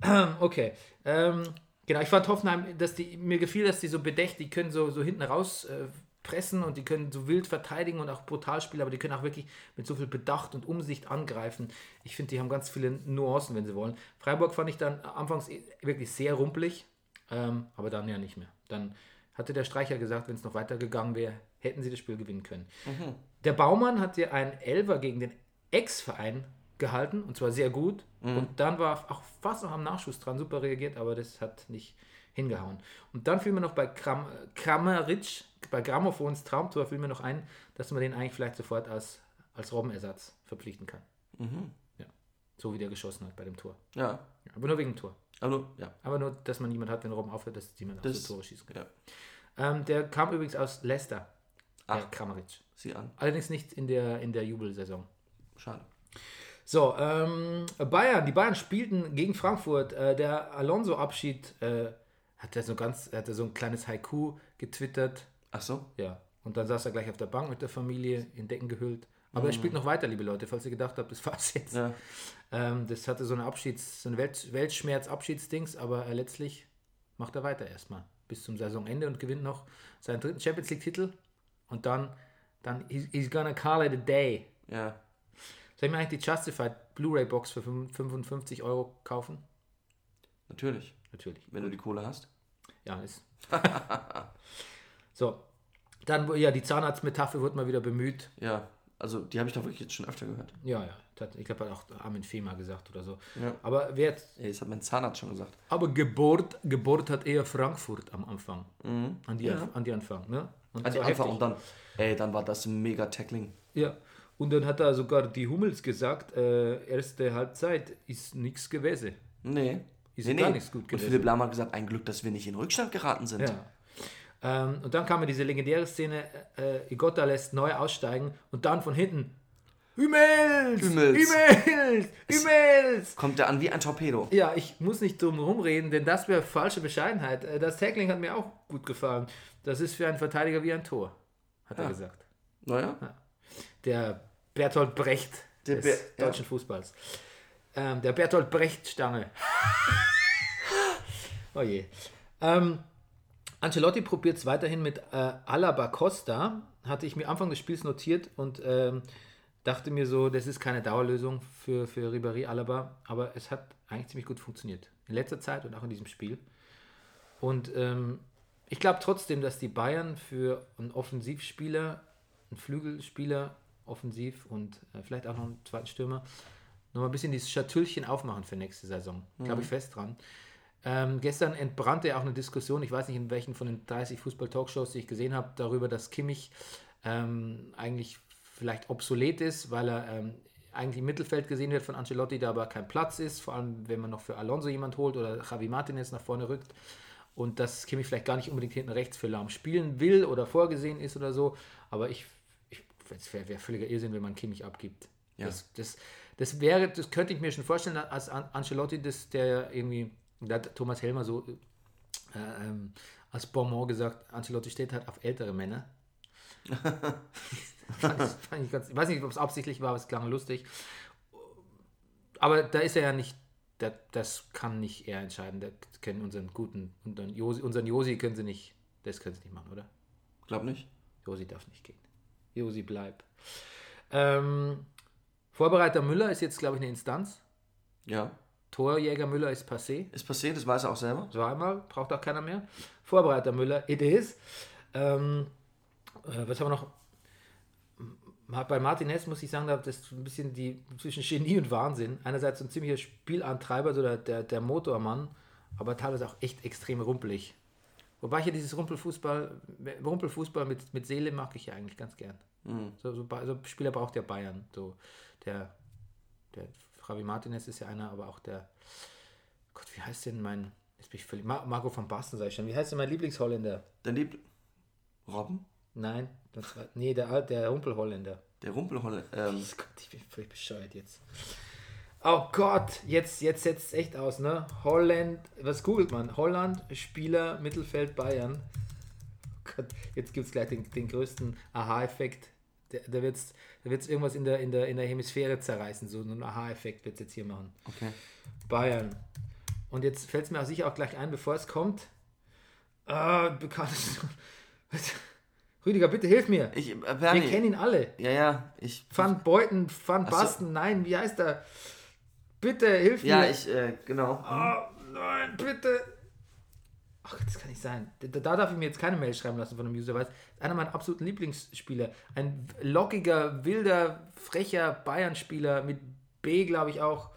B: [CLEARS THROAT] Okay, ähm, genau, ich fand Hoffenheim, dass die, mir gefiel, dass die so bedächtig, die können so, so hinten raus äh, pressen und die können so wild verteidigen und auch brutal spielen, aber die können auch wirklich mit so viel Bedacht und Umsicht angreifen. Ich finde, die haben ganz viele Nuancen, wenn sie wollen. Freiburg fand ich dann anfangs eh wirklich sehr rumpelig, ähm, aber dann ja nicht mehr. Dann hatte der Streicher gesagt, wenn es noch weitergegangen wäre, hätten sie das Spiel gewinnen können. Der Baumann hat ja einen Elfer gegen den Ex-Verein gehalten und zwar sehr gut. Und dann war auch fast noch am Nachschuss dran, super reagiert, aber das hat nicht hingehauen. Und dann fiel mir noch bei Kram, Kramaric, bei Grammophons Traumtor fiel mir noch ein, dass man den eigentlich vielleicht sofort als, als Robbenersatz verpflichten kann. Ja. So wie der geschossen hat bei dem Tor.
C: Ja,
B: Ja, aber nur wegen dem Tor.
C: aber nur, ja.
B: Aber nur, dass man niemand hat, wenn Robben aufhört, dass jemand auch
C: Das-
B: so Tore schießen kann.
C: ja.
B: Ähm, der kam übrigens aus Leicester,
C: Ach.
B: der Kramaric.
C: Sieh an.
B: Allerdings nicht in der, in der Jubelsaison.
C: Schade.
B: So, ähm, Bayern, die Bayern spielten gegen Frankfurt. Äh, der Alonso-Abschied äh, hat er so ganz, hat er so ein kleines Haiku getwittert.
C: Ach so?
B: Ja. Und dann saß er gleich auf der Bank mit der Familie, in Decken gehüllt. Aber er spielt noch weiter, liebe Leute, falls ihr gedacht habt, das [LAUGHS] war's jetzt.
C: Ja.
B: Ähm, das hatte so eine Abschieds-, so eine Welt Weltschmerz-Abschiedsdings, aber äh, letztlich macht er weiter erstmal bis zum Saisonende und gewinnt noch seinen dritten Champions League-Titel. Und dann, dann he's, gonna call it a day.
C: Ja.
B: Soll ich mir eigentlich die Justified Blu-ray-Box für 55 Euro kaufen?
C: Natürlich.
B: Natürlich.
C: Wenn du die Kohle hast.
B: Ja, ist. [LAUGHS] so. Dann, ja, die Zahnarztmetapher wird mal wieder bemüht.
C: Ja. Also, die habe ich doch wirklich jetzt schon öfter gehört.
B: Ja, ja. Das- Ich glaube, hat auch Armin Fehmer gesagt oder so.
C: Ja.
B: Aber wer jetzt
C: Ey, das hat mein Zahnarzt schon gesagt.
B: Aber Geburt, Geburt hat eher Frankfurt am Anfang. An, die, an die Anfang. Ne? Und
C: Also
B: so
C: einfach
B: heftig.
C: und dann, ey, dann war das ein mega Tackling.
B: Ja. Und dann hat er sogar die Hummels gesagt, äh, erste Halbzeit ist nichts gewesen.
C: Nee.
B: Ist
C: nee,
B: gar
C: nee.
B: nichts gut
C: Und
B: gewesen.
C: Philipp Lahm hat gesagt, ein Glück, dass wir nicht in Rückstand geraten sind.
B: Ja. Ähm, und dann kam ja diese legendäre Szene, äh, Igotta lässt neu aussteigen und dann von hinten Hummels!
C: Hummels! Kommt der an wie ein Torpedo.
B: Ja, ich muss nicht drum rumreden, denn das wäre falsche Bescheidenheit. Äh, Das Tackling hat mir auch gut gefallen. Das ist für einen Verteidiger wie ein Tor, hat er
C: Ja.
B: gesagt.
C: Naja.
B: Der Bertolt Brecht
C: Der
B: des
C: ja.
B: deutschen Fußballs. Ähm, der Bertolt Brecht-Stange. [LAUGHS] oh je. Ähm, Ancelotti probiert es weiterhin mit äh, Alaba Costa. Hatte ich mir Anfang des Spiels notiert und ähm, dachte mir so, das ist keine Dauerlösung für, für Ribéry Alaba, aber es hat eigentlich ziemlich gut funktioniert. In letzter Zeit und auch in diesem Spiel. Und ähm, ich glaube trotzdem, dass die Bayern für einen Offensivspieler, einen Flügelspieler, offensiv und äh, vielleicht auch noch einen zweiten Stürmer, noch mal ein bisschen dieses Schatüllchen aufmachen für nächste Saison. Glaube ich fest dran. Ähm, gestern entbrannte ja auch eine Diskussion, ich weiß nicht in welchen von den 30 Fußball-Talkshows, die ich gesehen habe, darüber, dass Kimmich ähm, eigentlich vielleicht obsolet ist, weil er ähm, eigentlich im Mittelfeld gesehen wird von Ancelotti, da aber kein Platz ist, vor allem wenn man noch für Alonso jemand holt oder Javi Martinez nach vorne rückt und dass Kimmich vielleicht gar nicht unbedingt hinten rechts für Lahm spielen will oder vorgesehen ist oder so, aber ich, ich es wäre wär völliger Irrsinn, wenn man Kimmich abgibt.
C: Ja.
B: Das, das, das wäre, das könnte ich mir schon vorstellen, als An Ancelotti, das, der irgendwie, da hat Thomas Helmer so äh, ähm, als Bonbon gesagt, Ancelotti steht halt auf ältere Männer. [LAUGHS] fand ich, fand ich, ganz, ich weiß nicht, ob es absichtlich war, aber es klang lustig. Aber da ist er ja nicht, da, das kann nicht er entscheiden. Da können unseren guten, unseren Josi, unseren Josi können sie nicht, das können sie nicht machen, oder?
C: Glaub nicht.
B: Josi darf nicht gehen. Josi, bleib. Ähm, Vorbereiter Müller ist jetzt, glaube ich, eine Instanz.
C: Ja.
B: Torjäger Müller ist passé.
C: Ist passiert, das weiß er auch selber.
B: So einmal, braucht auch keiner mehr. Vorbereiter Müller, it is. Ähm, äh, was haben wir noch? Bei Martin Hess muss ich sagen, da- das ist ein bisschen die zwischen Genie und Wahnsinn. Einerseits so ein ziemlicher Spielantreiber, so der, der, der Motormann, aber teilweise auch echt extrem rumpelig. Wobei ich ja dieses Rumpelfußball, Rumpelfußball mit, mit Seele mag ich ja eigentlich ganz gern. So, so, Ba- so Spieler braucht ja Bayern. So der, der Javi Martinez ist ja einer, aber auch der, Gott, wie heißt denn mein, jetzt bin ich völlig, Mar Marco van Basten sag ich schon, wie heißt denn mein Lieblingsholländer?
C: Dein Lieb... Robben?
B: Nein, das war, nee, der, der Rumpelholländer.
C: Der Rumpelholle. [LAUGHS] Ähm,
B: Gott, ich bin völlig bescheuert jetzt. Oh Gott, jetzt, jetzt setzt es echt aus, ne? Holland, was googelt man? Holland, Spieler, Mittelfeld, Bayern. Oh Gott, jetzt gibt es gleich den, den größten Aha-Effekt. Da, da wird es da wird's irgendwas in der, in, der, in der Hemisphäre zerreißen. So einen Aha-Effekt wird es jetzt hier machen.
C: okay.
B: Bayern. Und jetzt fällt es mir auch sicher auch gleich ein, bevor es kommt. Ah, bekanntes. [LAUGHS] Rüdiger, bitte hilf mir.
C: Ich, äh,
B: Wir kennen ihn alle.
C: Ja, ja, ich...
B: Van Beuten, Van
C: so.
B: Basten, nein, wie heißt er? Bitte, hilf
C: Ja,
B: mir.
C: ich, äh, genau.
B: Oh, nein, bitte. Ach, das kann nicht sein. Da, da darf ich mir jetzt keine Mail schreiben lassen von einem User, weil es einer meiner absoluten Lieblingsspieler. Ein lockiger, wilder, frecher Bayern-Spieler mit B, glaube ich auch.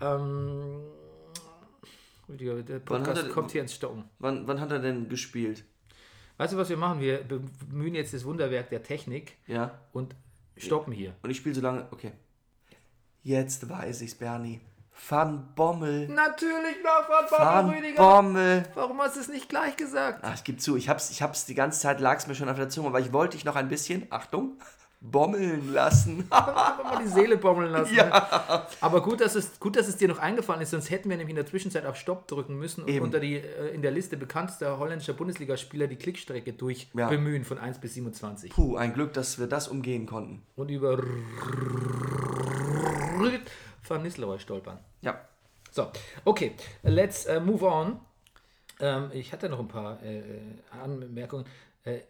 B: Ähm, Rüdiger, der Podcast
C: er-
B: kommt hier ins Stocken.
C: Wann, wann hat er denn gespielt?
B: Weißt du, was wir machen? Wir bemühen jetzt das Wunderwerk der Technik
C: Ja.
B: und stoppen hier.
C: Und ich spiele so lange... Okay. Jetzt weiß ich's, Bernie. Van Bommel.
B: Natürlich noch Van
C: Van
B: Bommel, Rüdiger.
C: Bommel.
B: Warum hast du es nicht gleich gesagt?
C: Ach, ich gebe zu, ich hab's, ich hab's die ganze Zeit, lag's mir schon auf der Zunge, aber ich wollte dich noch ein bisschen, Achtung, bommeln lassen. [LAUGHS]
B: Einfach mal die Seele bommeln lassen.
C: ja.
B: Aber gut dass, es, gut, dass es dir noch eingefallen ist, sonst hätten wir nämlich in der Zwischenzeit auf Stopp drücken müssen und
C: Eben.
B: unter die äh, in der Liste bekanntester holländischer Bundesligaspieler die Klickstrecke durch
C: Ja.
B: bemühen von 1 bis 27.
C: Puh, ein Glück, dass wir das umgehen konnten.
B: Und über Van Nistelrooy stolpern.
C: Ja.
B: So, okay, let's äh, move on. Ähm, ich hatte noch ein paar äh, äh, Anmerkungen. Äh,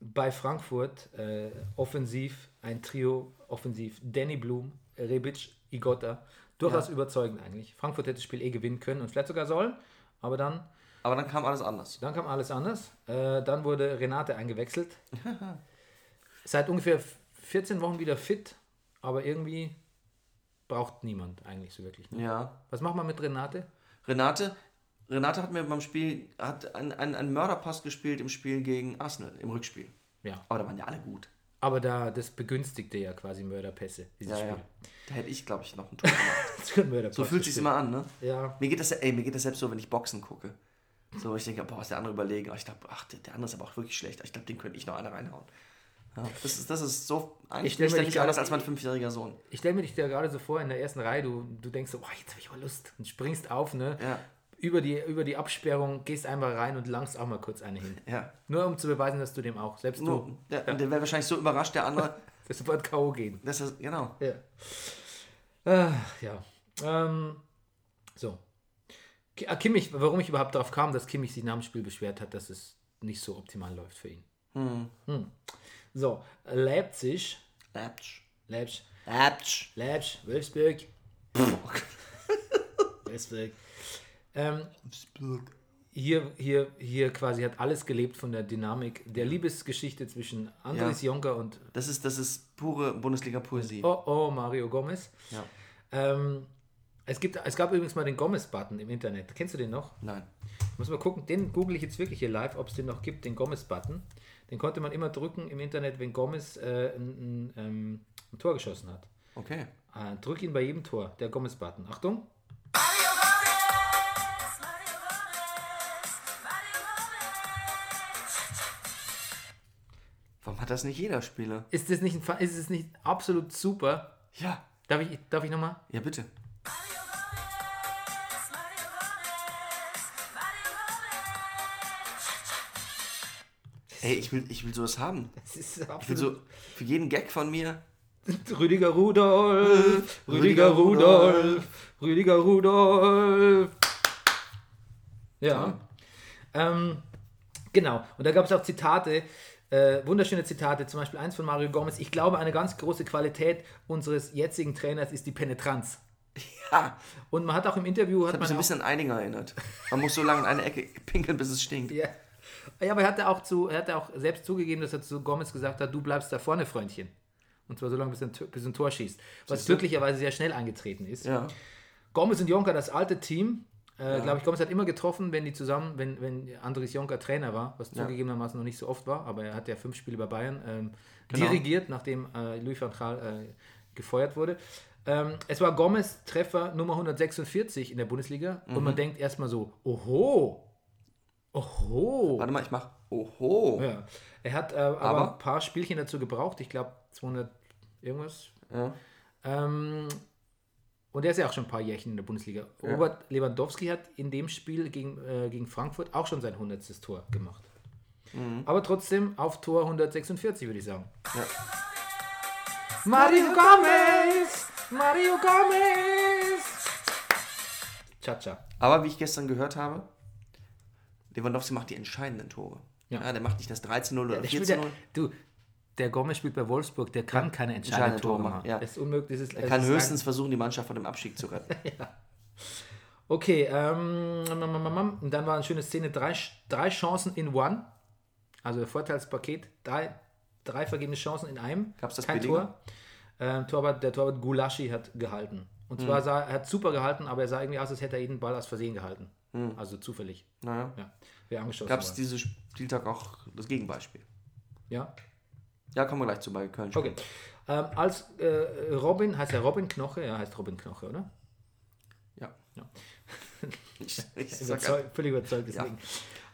B: bei Frankfurt äh, offensiv, ein Trio offensiv, Danny Blum, Rebic, Igotta. Durchaus überzeugend eigentlich. Frankfurt hätte das Spiel eh gewinnen können und vielleicht sogar sollen, aber dann,
C: Aber dann kam alles anders.
B: dann kam alles anders. Äh, dann wurde Renate eingewechselt. [LAUGHS] Seit ungefähr 14 Wochen wieder fit, aber irgendwie braucht niemand eigentlich so wirklich. Ne?
C: Ja.
B: Was machen wir mit Renate?
C: Renate, Renate hat mir beim Spiel, hat einen, einen, einen Mörderpass gespielt im Spiel gegen Arsenal, im Rückspiel.
B: Ja.
C: Aber da waren ja alle gut.
B: Aber da, das begünstigte ja quasi Mörderpässe, dieses
C: Ja, ja.
B: Spiel.
C: Da hätte ich, glaube ich, noch ein Tor gemacht. [LAUGHS] So fühlt sich immer an, ne?
B: Ja.
C: Mir geht das, ey, mir geht das selbst so, wenn ich Boxen gucke. So, ich denke, boah, ist der andere überlegen. Aber ich glaube, ach, der, der andere ist aber auch wirklich schlecht. Ich glaube, den könnte ich noch einer reinhauen. Ja, das, ist, das ist so eigentlich
B: Ich
C: nicht, anders als mein fünfjähriger Sohn.
B: Ich stelle mir dich da gerade so vor in der ersten Reihe, du, du denkst so, oh, jetzt habe ich aber Lust und springst auf, ne?
C: Ja.
B: Über die, über die Absperrung, gehst einmal rein und langst auch mal kurz eine hin.
C: Ja.
B: Nur um zu beweisen, dass du dem auch, selbst
C: Nur,
B: du,
C: der, der wäre wahrscheinlich so überrascht, der andere,
B: du bald K.O. gehen.
C: dass er, genau.
B: Ja. Ah, ja. Ähm, so. Ah, Kimmich, warum ich überhaupt darauf kam, dass Kimmich sich nach dem Spiel beschwert hat, dass es nicht so optimal läuft für ihn. Hm. So, Leipzig,
C: Äptsch.
B: Leipzig,
C: Äptsch.
B: Leipzig, Wolfsburg. [LAUGHS] Wolfsburg. Ähm, hier, hier, hier quasi hat alles gelebt von der Dynamik der Liebesgeschichte zwischen Andres Jonker und
C: Das ist, das ist pure Bundesliga-Poesie.
B: Oh oh Mario Gomez.
C: Ja.
B: Ähm, es, gibt, es gab übrigens mal den Gomez-Button im Internet. Kennst du den noch?
C: Nein.
B: Muss mal gucken, den google ich jetzt wirklich hier live, ob es den noch gibt, den Gomez-Button. Den konnte man immer drücken im Internet, wenn Gomez äh, ein, ein, ähm, ein Tor geschossen hat.
C: Okay.
B: Äh, drück ihn bei jedem Tor, der Gomez-Button. Achtung.
C: Hat das nicht jeder Spieler?
B: Ist das nicht, ein ist es nicht absolut super?
C: Ja.
B: Darf ich, darf ich nochmal?
C: Ja, bitte. Ey, ich will, ich will sowas haben.
B: Es ist
C: Ich will
B: absolut
C: so für jeden Gag von mir.
B: Rüdiger Rudolf, Rüdiger Rudolf, Rüdiger Rudolf. Ja. Ähm, genau. Und da gab es auch Zitate. Äh, wunderschöne Zitate, zum Beispiel eins von Mario Gomez. Ich glaube, eine ganz große Qualität unseres jetzigen Trainers ist die Penetranz.
C: Ja,
B: Und man hat auch im Interview, hat
C: hat
B: man
C: mich so ein bisschen an Eininger erinnert. Man muss so lange in eine Ecke pinkeln, bis es stinkt.
B: ja. ja, aber er hat auch, zu, er hat auch selbst zugegeben, dass er zu Gomez gesagt hat, du bleibst da vorne, Freundchen. Und zwar so lange, bis ein, Tor- bis ein Tor schießt. Was glücklicherweise sehr schnell eingetreten ist.
C: Ja.
B: Gomez und Jonker, das alte Team. Äh, Glaube ich, Gomez hat immer getroffen, wenn die zusammen, wenn, wenn Andres Jonker Trainer war, was zugegebenermaßen noch nicht so oft war, aber er hat ja fünf Spiele bei Bayern ähm,
C: Genau.
B: dirigiert, nachdem äh, Louis van Gaal äh, gefeuert wurde. Ähm, es war Gomez Treffer Nummer 146 in der Bundesliga und
C: Mhm.
B: man denkt erstmal so, oho, oho.
C: Warte mal, ich mach. Oho.
B: Ja. Er hat äh, aber,
C: Aber?
B: ein paar Spielchen dazu gebraucht, ich glaube 200 irgendwas.
C: Ja.
B: Ähm, und er ist ja auch schon ein paar Jährchen in der Bundesliga. Robert Lewandowski hat in dem Spiel gegen, äh, gegen Frankfurt auch schon sein 100. Tor gemacht. Aber trotzdem auf Tor 146, würde ich sagen.
C: Ja.
B: Mario Gomez! Mario Gomez! Cha-cha.
C: Aber wie ich gestern gehört habe, Lewandowski macht die entscheidenden Tore.
B: Ja.
C: Ja, der macht nicht das 13-0 oder
B: Der spielt
C: 14-0.
B: ja, du, der Gomez spielt bei Wolfsburg, der kann keine entscheidenden
C: Entscheidende
B: Tore machen.
C: ja.
B: Das ist unmöglich. Das ist,
C: Er kann höchstens versuchen, die Mannschaft vor dem Abstieg zu retten. [LAUGHS]
B: Okay, ähm, und dann war eine schöne Szene, drei, drei Chancen in one, also Vorteilspaket, drei, drei vergebene Chancen in einem,
C: Gab's das
B: kein
C: billiger?
B: Tor. Ähm, Torwart, der Torwart Gulaschi hat gehalten. Und zwar sah, er hat super gehalten, aber er sah irgendwie aus, als hätte er jeden Ball aus Versehen gehalten. Also zufällig.
C: Naja.
B: Ja, wäre angeschossen
C: Gab es diesen Spieltag auch das Gegenbeispiel?
B: Ja,
C: Ja, kommen wir gleich zu bei Köln.
B: okay. Ähm, als äh, Robin, heißt er Robin Knoche? Ja, heißt Robin Knoche, oder?
C: Ja.
B: Ja. [LAUGHS]
C: Ich, ich [LAUGHS]
B: Überzeug, völlig überzeugt
C: Ja.
B: deswegen.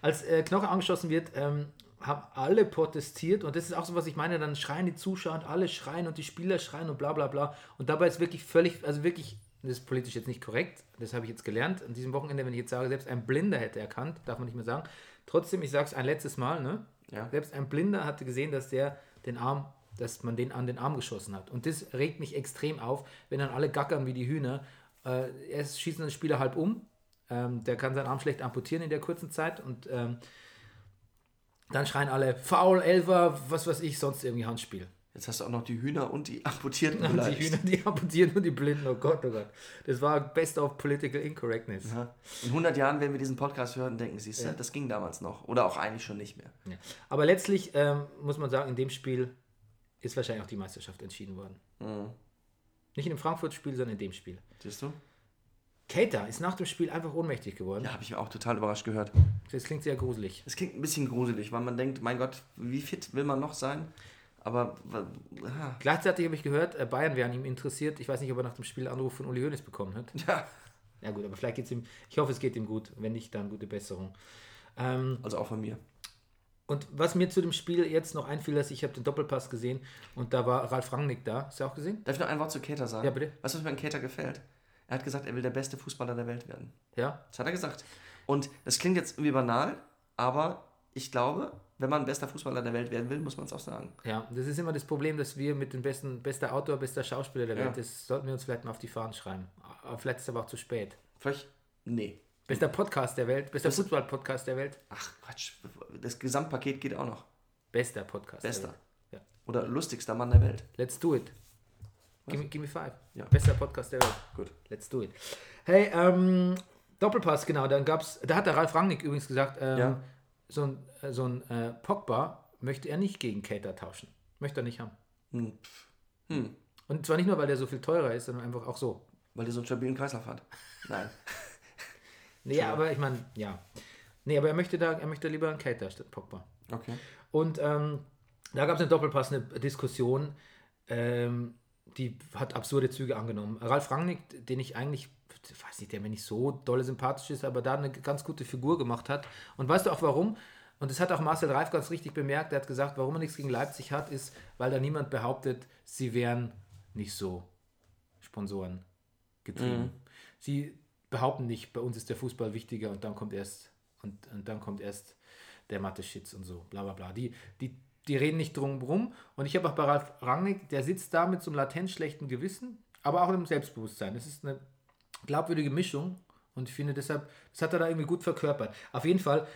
B: Als äh, Knoche angeschossen wird, ähm, haben alle protestiert und das ist auch so, was ich meine, dann schreien die Zuschauer und alle schreien und die Spieler schreien und bla bla bla. Und dabei ist wirklich völlig, also wirklich, das ist politisch jetzt nicht korrekt, das habe ich jetzt gelernt. An diesem Wochenende, wenn ich jetzt sage, selbst ein Blinder hätte erkannt, darf man nicht mehr sagen. Trotzdem, ich sage es ein letztes Mal, ne?
C: Ja.
B: Selbst ein Blinder hatte gesehen, dass der den Arm, dass man den an den Arm geschossen hat. Und das regt mich extrem auf, wenn dann alle gackern wie die Hühner. Äh, erst schießen den Spieler halb um, ähm, der kann seinen Arm schlecht amputieren in der kurzen Zeit und ähm, dann schreien alle Foul, Elfer, was weiß ich, sonst irgendwie Handspiel.
C: Jetzt hast du auch noch die Hühner und die Amputierten [LAUGHS]
B: Und die
C: beleidigt.
B: Hühner, die amputieren und die Blinden, oh Gott, oh Gott. Das war best of political incorrectness.
C: Ja. In 100 Jahren, wenn wir diesen Podcast hören, denken, siehst du, das ging damals noch. Oder auch eigentlich schon nicht mehr.
B: Ja. Aber letztlich ähm, muss man sagen, in dem Spiel ist wahrscheinlich auch die Meisterschaft entschieden worden.
C: Mhm.
B: Nicht in dem Frankfurt-Spiel, sondern in dem Spiel.
C: Siehst du?
B: Keita ist nach dem Spiel einfach ohnmächtig geworden.
C: Ja, habe ich auch total überrascht gehört.
B: Das klingt sehr gruselig.
C: Es klingt ein bisschen gruselig, weil man denkt, mein Gott, wie fit will man noch sein? Aber ah,
B: Gleichzeitig habe ich gehört, äh, Bayern wären ihm interessiert. Ich weiß nicht, ob er nach dem Spiel Anruf von Uli Hoeneß bekommen hat.
C: ja,
B: Ja gut, aber vielleicht geht es ihm, ich hoffe, es geht ihm gut. Wenn nicht, dann gute Besserung. Ähm,
C: also auch von mir.
B: und was mir zu dem Spiel jetzt noch einfiel, dass ich habe den Doppelpass gesehen und da war Ralf Rangnick da. Hast du auch gesehen?
C: Darf ich noch ein Wort zu Keter sagen?
B: Ja, bitte.
C: Weißt du, was mir an Keter gefällt? Er hat gesagt, er will der beste Fußballer der Welt werden.
B: Ja.
C: Das hat er gesagt. Und das klingt jetzt irgendwie banal, aber ich glaube, wenn man bester Fußballer der Welt werden will, muss man es auch sagen.
B: Ja, das ist immer das Problem, dass wir mit dem besten, bester Autor, bester Schauspieler der
C: Ja.
B: Welt, das sollten wir uns vielleicht mal auf die Fahnen schreiben. Aber vielleicht ist es aber auch zu spät.
C: Vielleicht, nee.
B: Bester Podcast der Welt, bester Fußball-Podcast der Welt,
C: Ach Quatsch, das Gesamtpaket geht auch noch.
B: bester Podcast
C: Bester.
B: Ja.
C: Oder lustigster Mann der Welt.
B: Let's do it. Give me, give me five.
C: Ja.
B: Bester Podcast der Welt.
C: Gut.
B: Let's do it. Hey, ähm, Doppelpass, genau. Dann gab's, da hat der Ralf Rangnick übrigens gesagt, ähm,
C: Ja.
B: So ein, äh, so ein äh, Pogba möchte er nicht gegen Cater tauschen. Möchte er nicht haben.
C: Hm. Hm.
B: Und zwar nicht nur, weil der so viel teurer ist, sondern einfach auch so.
C: Weil der so einen stabilen Kreislauf hat. Nein. [LAUGHS]
B: Nee, aber ich meine, ja. Nee, aber er möchte da, er möchte lieber einen Cater statt Pogba.
C: Okay.
B: Und ähm, da gab es eine Doppelpass, eine Diskussion, ähm, die hat absurde Züge angenommen. Ralf Rangnick, den ich eigentlich, ich weiß nicht, der mir nicht so dolle sympathisch ist, aber da eine ganz gute Figur gemacht hat. Und weißt du auch warum? Und das hat auch Marcel Reif ganz richtig bemerkt. Er hat gesagt, warum er nichts gegen Leipzig hat, ist, weil da niemand behauptet, sie wären nicht so Sponsoren getrieben. Sie behaupten nicht, bei uns ist der Fußball wichtiger und dann kommt erst und, und dann kommt erst der Mathe-Shits und so, bla bla bla. Die, die, die reden nicht drum rum. Und ich habe auch bei Ralf Rangnick, der sitzt da mit so einem latent schlechten Gewissen, aber auch einem Selbstbewusstsein. Das ist eine glaubwürdige Mischung und ich finde deshalb, das hat er da irgendwie gut verkörpert. Auf jeden Fall,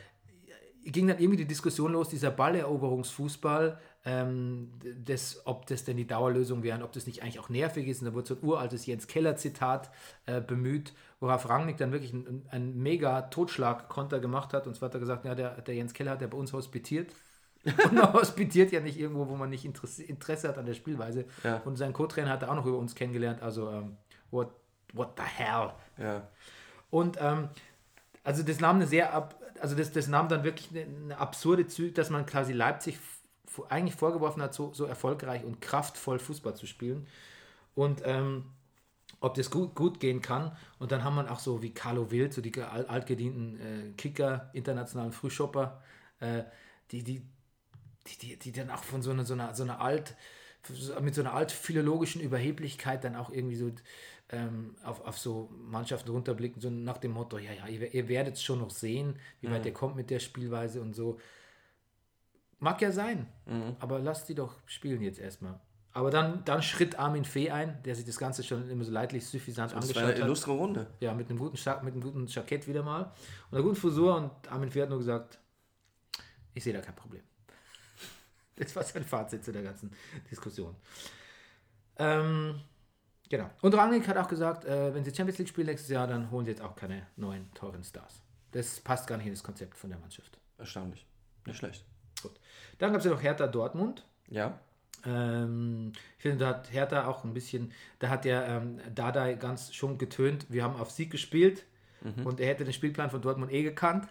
B: ging dann irgendwie die Diskussion los, dieser Balleroberungsfußball, ähm, das, ob das denn die Dauerlösung wäre und ob das nicht eigentlich auch nervig ist. Und da wurde so ein uraltes Jens Keller-Zitat äh, bemüht, worauf Rangnick dann wirklich einen, einen mega Totschlag-Konter gemacht hat. Und zwar hat er gesagt, ja, der, der Jens Keller hat ja bei uns hospitiert. [LAUGHS] Und man hospitiert ja nicht irgendwo, wo man nicht Interesse, Interesse hat an der Spielweise.
C: Ja.
B: Und sein Co-Trainer hat er auch noch über uns kennengelernt. Also, ähm, what, what the hell?
C: Ja.
B: Und ähm, also das nahm eine sehr ab, also das, das nahm dann wirklich eine, eine absurde Züge, dass man quasi Leipzig eigentlich vorgeworfen hat, so, so erfolgreich und kraftvoll Fußball zu spielen. Und ähm, ob das gut, gut gehen kann. Und dann haben wir auch so wie Carlo Wild, so die ge- alt, altgedienten äh, Kicker, internationalen Frühschopper, äh, die, die, die, die, die dann auch von so einer, so einer, so einer alt, mit so einer altphilologischen Überheblichkeit dann auch irgendwie so ähm, auf, auf so Mannschaften runterblicken, so nach dem Motto, ja, ja, ihr, ihr werdet es schon noch sehen, wie weit ihr kommt mit der Spielweise und so. Mag ja sein, aber lasst die doch spielen jetzt erstmal. Aber dann, dann schritt Armin Fee ein, der sich das Ganze schon immer so leidlich suffisant
C: Das war
B: angeschaut
C: eine
B: hat.
C: illustre Runde.
B: Ja, mit einem guten, mit einem guten Jackett wieder mal. Und einer guten Frisur. Und Armin Fee hat nur gesagt, ich sehe da kein Problem. Das war sein Fazit zu der ganzen Diskussion. Ähm, genau. Und Rangnick hat auch gesagt, äh, wenn sie Champions League spielen nächstes Jahr, dann holen sie jetzt auch keine neuen, teuren Stars. Das passt gar nicht in das Konzept von der Mannschaft.
C: Erstaunlich. Nicht schlecht.
B: Gut. Dann gab es ja noch Hertha Dortmund.
C: Ja.
B: Ähm, ich finde, da hat Hertha auch ein bisschen, da hat der ähm, Dada ganz schon getönt, wir haben auf Sieg gespielt und er hätte den Spielplan von Dortmund eh gekannt.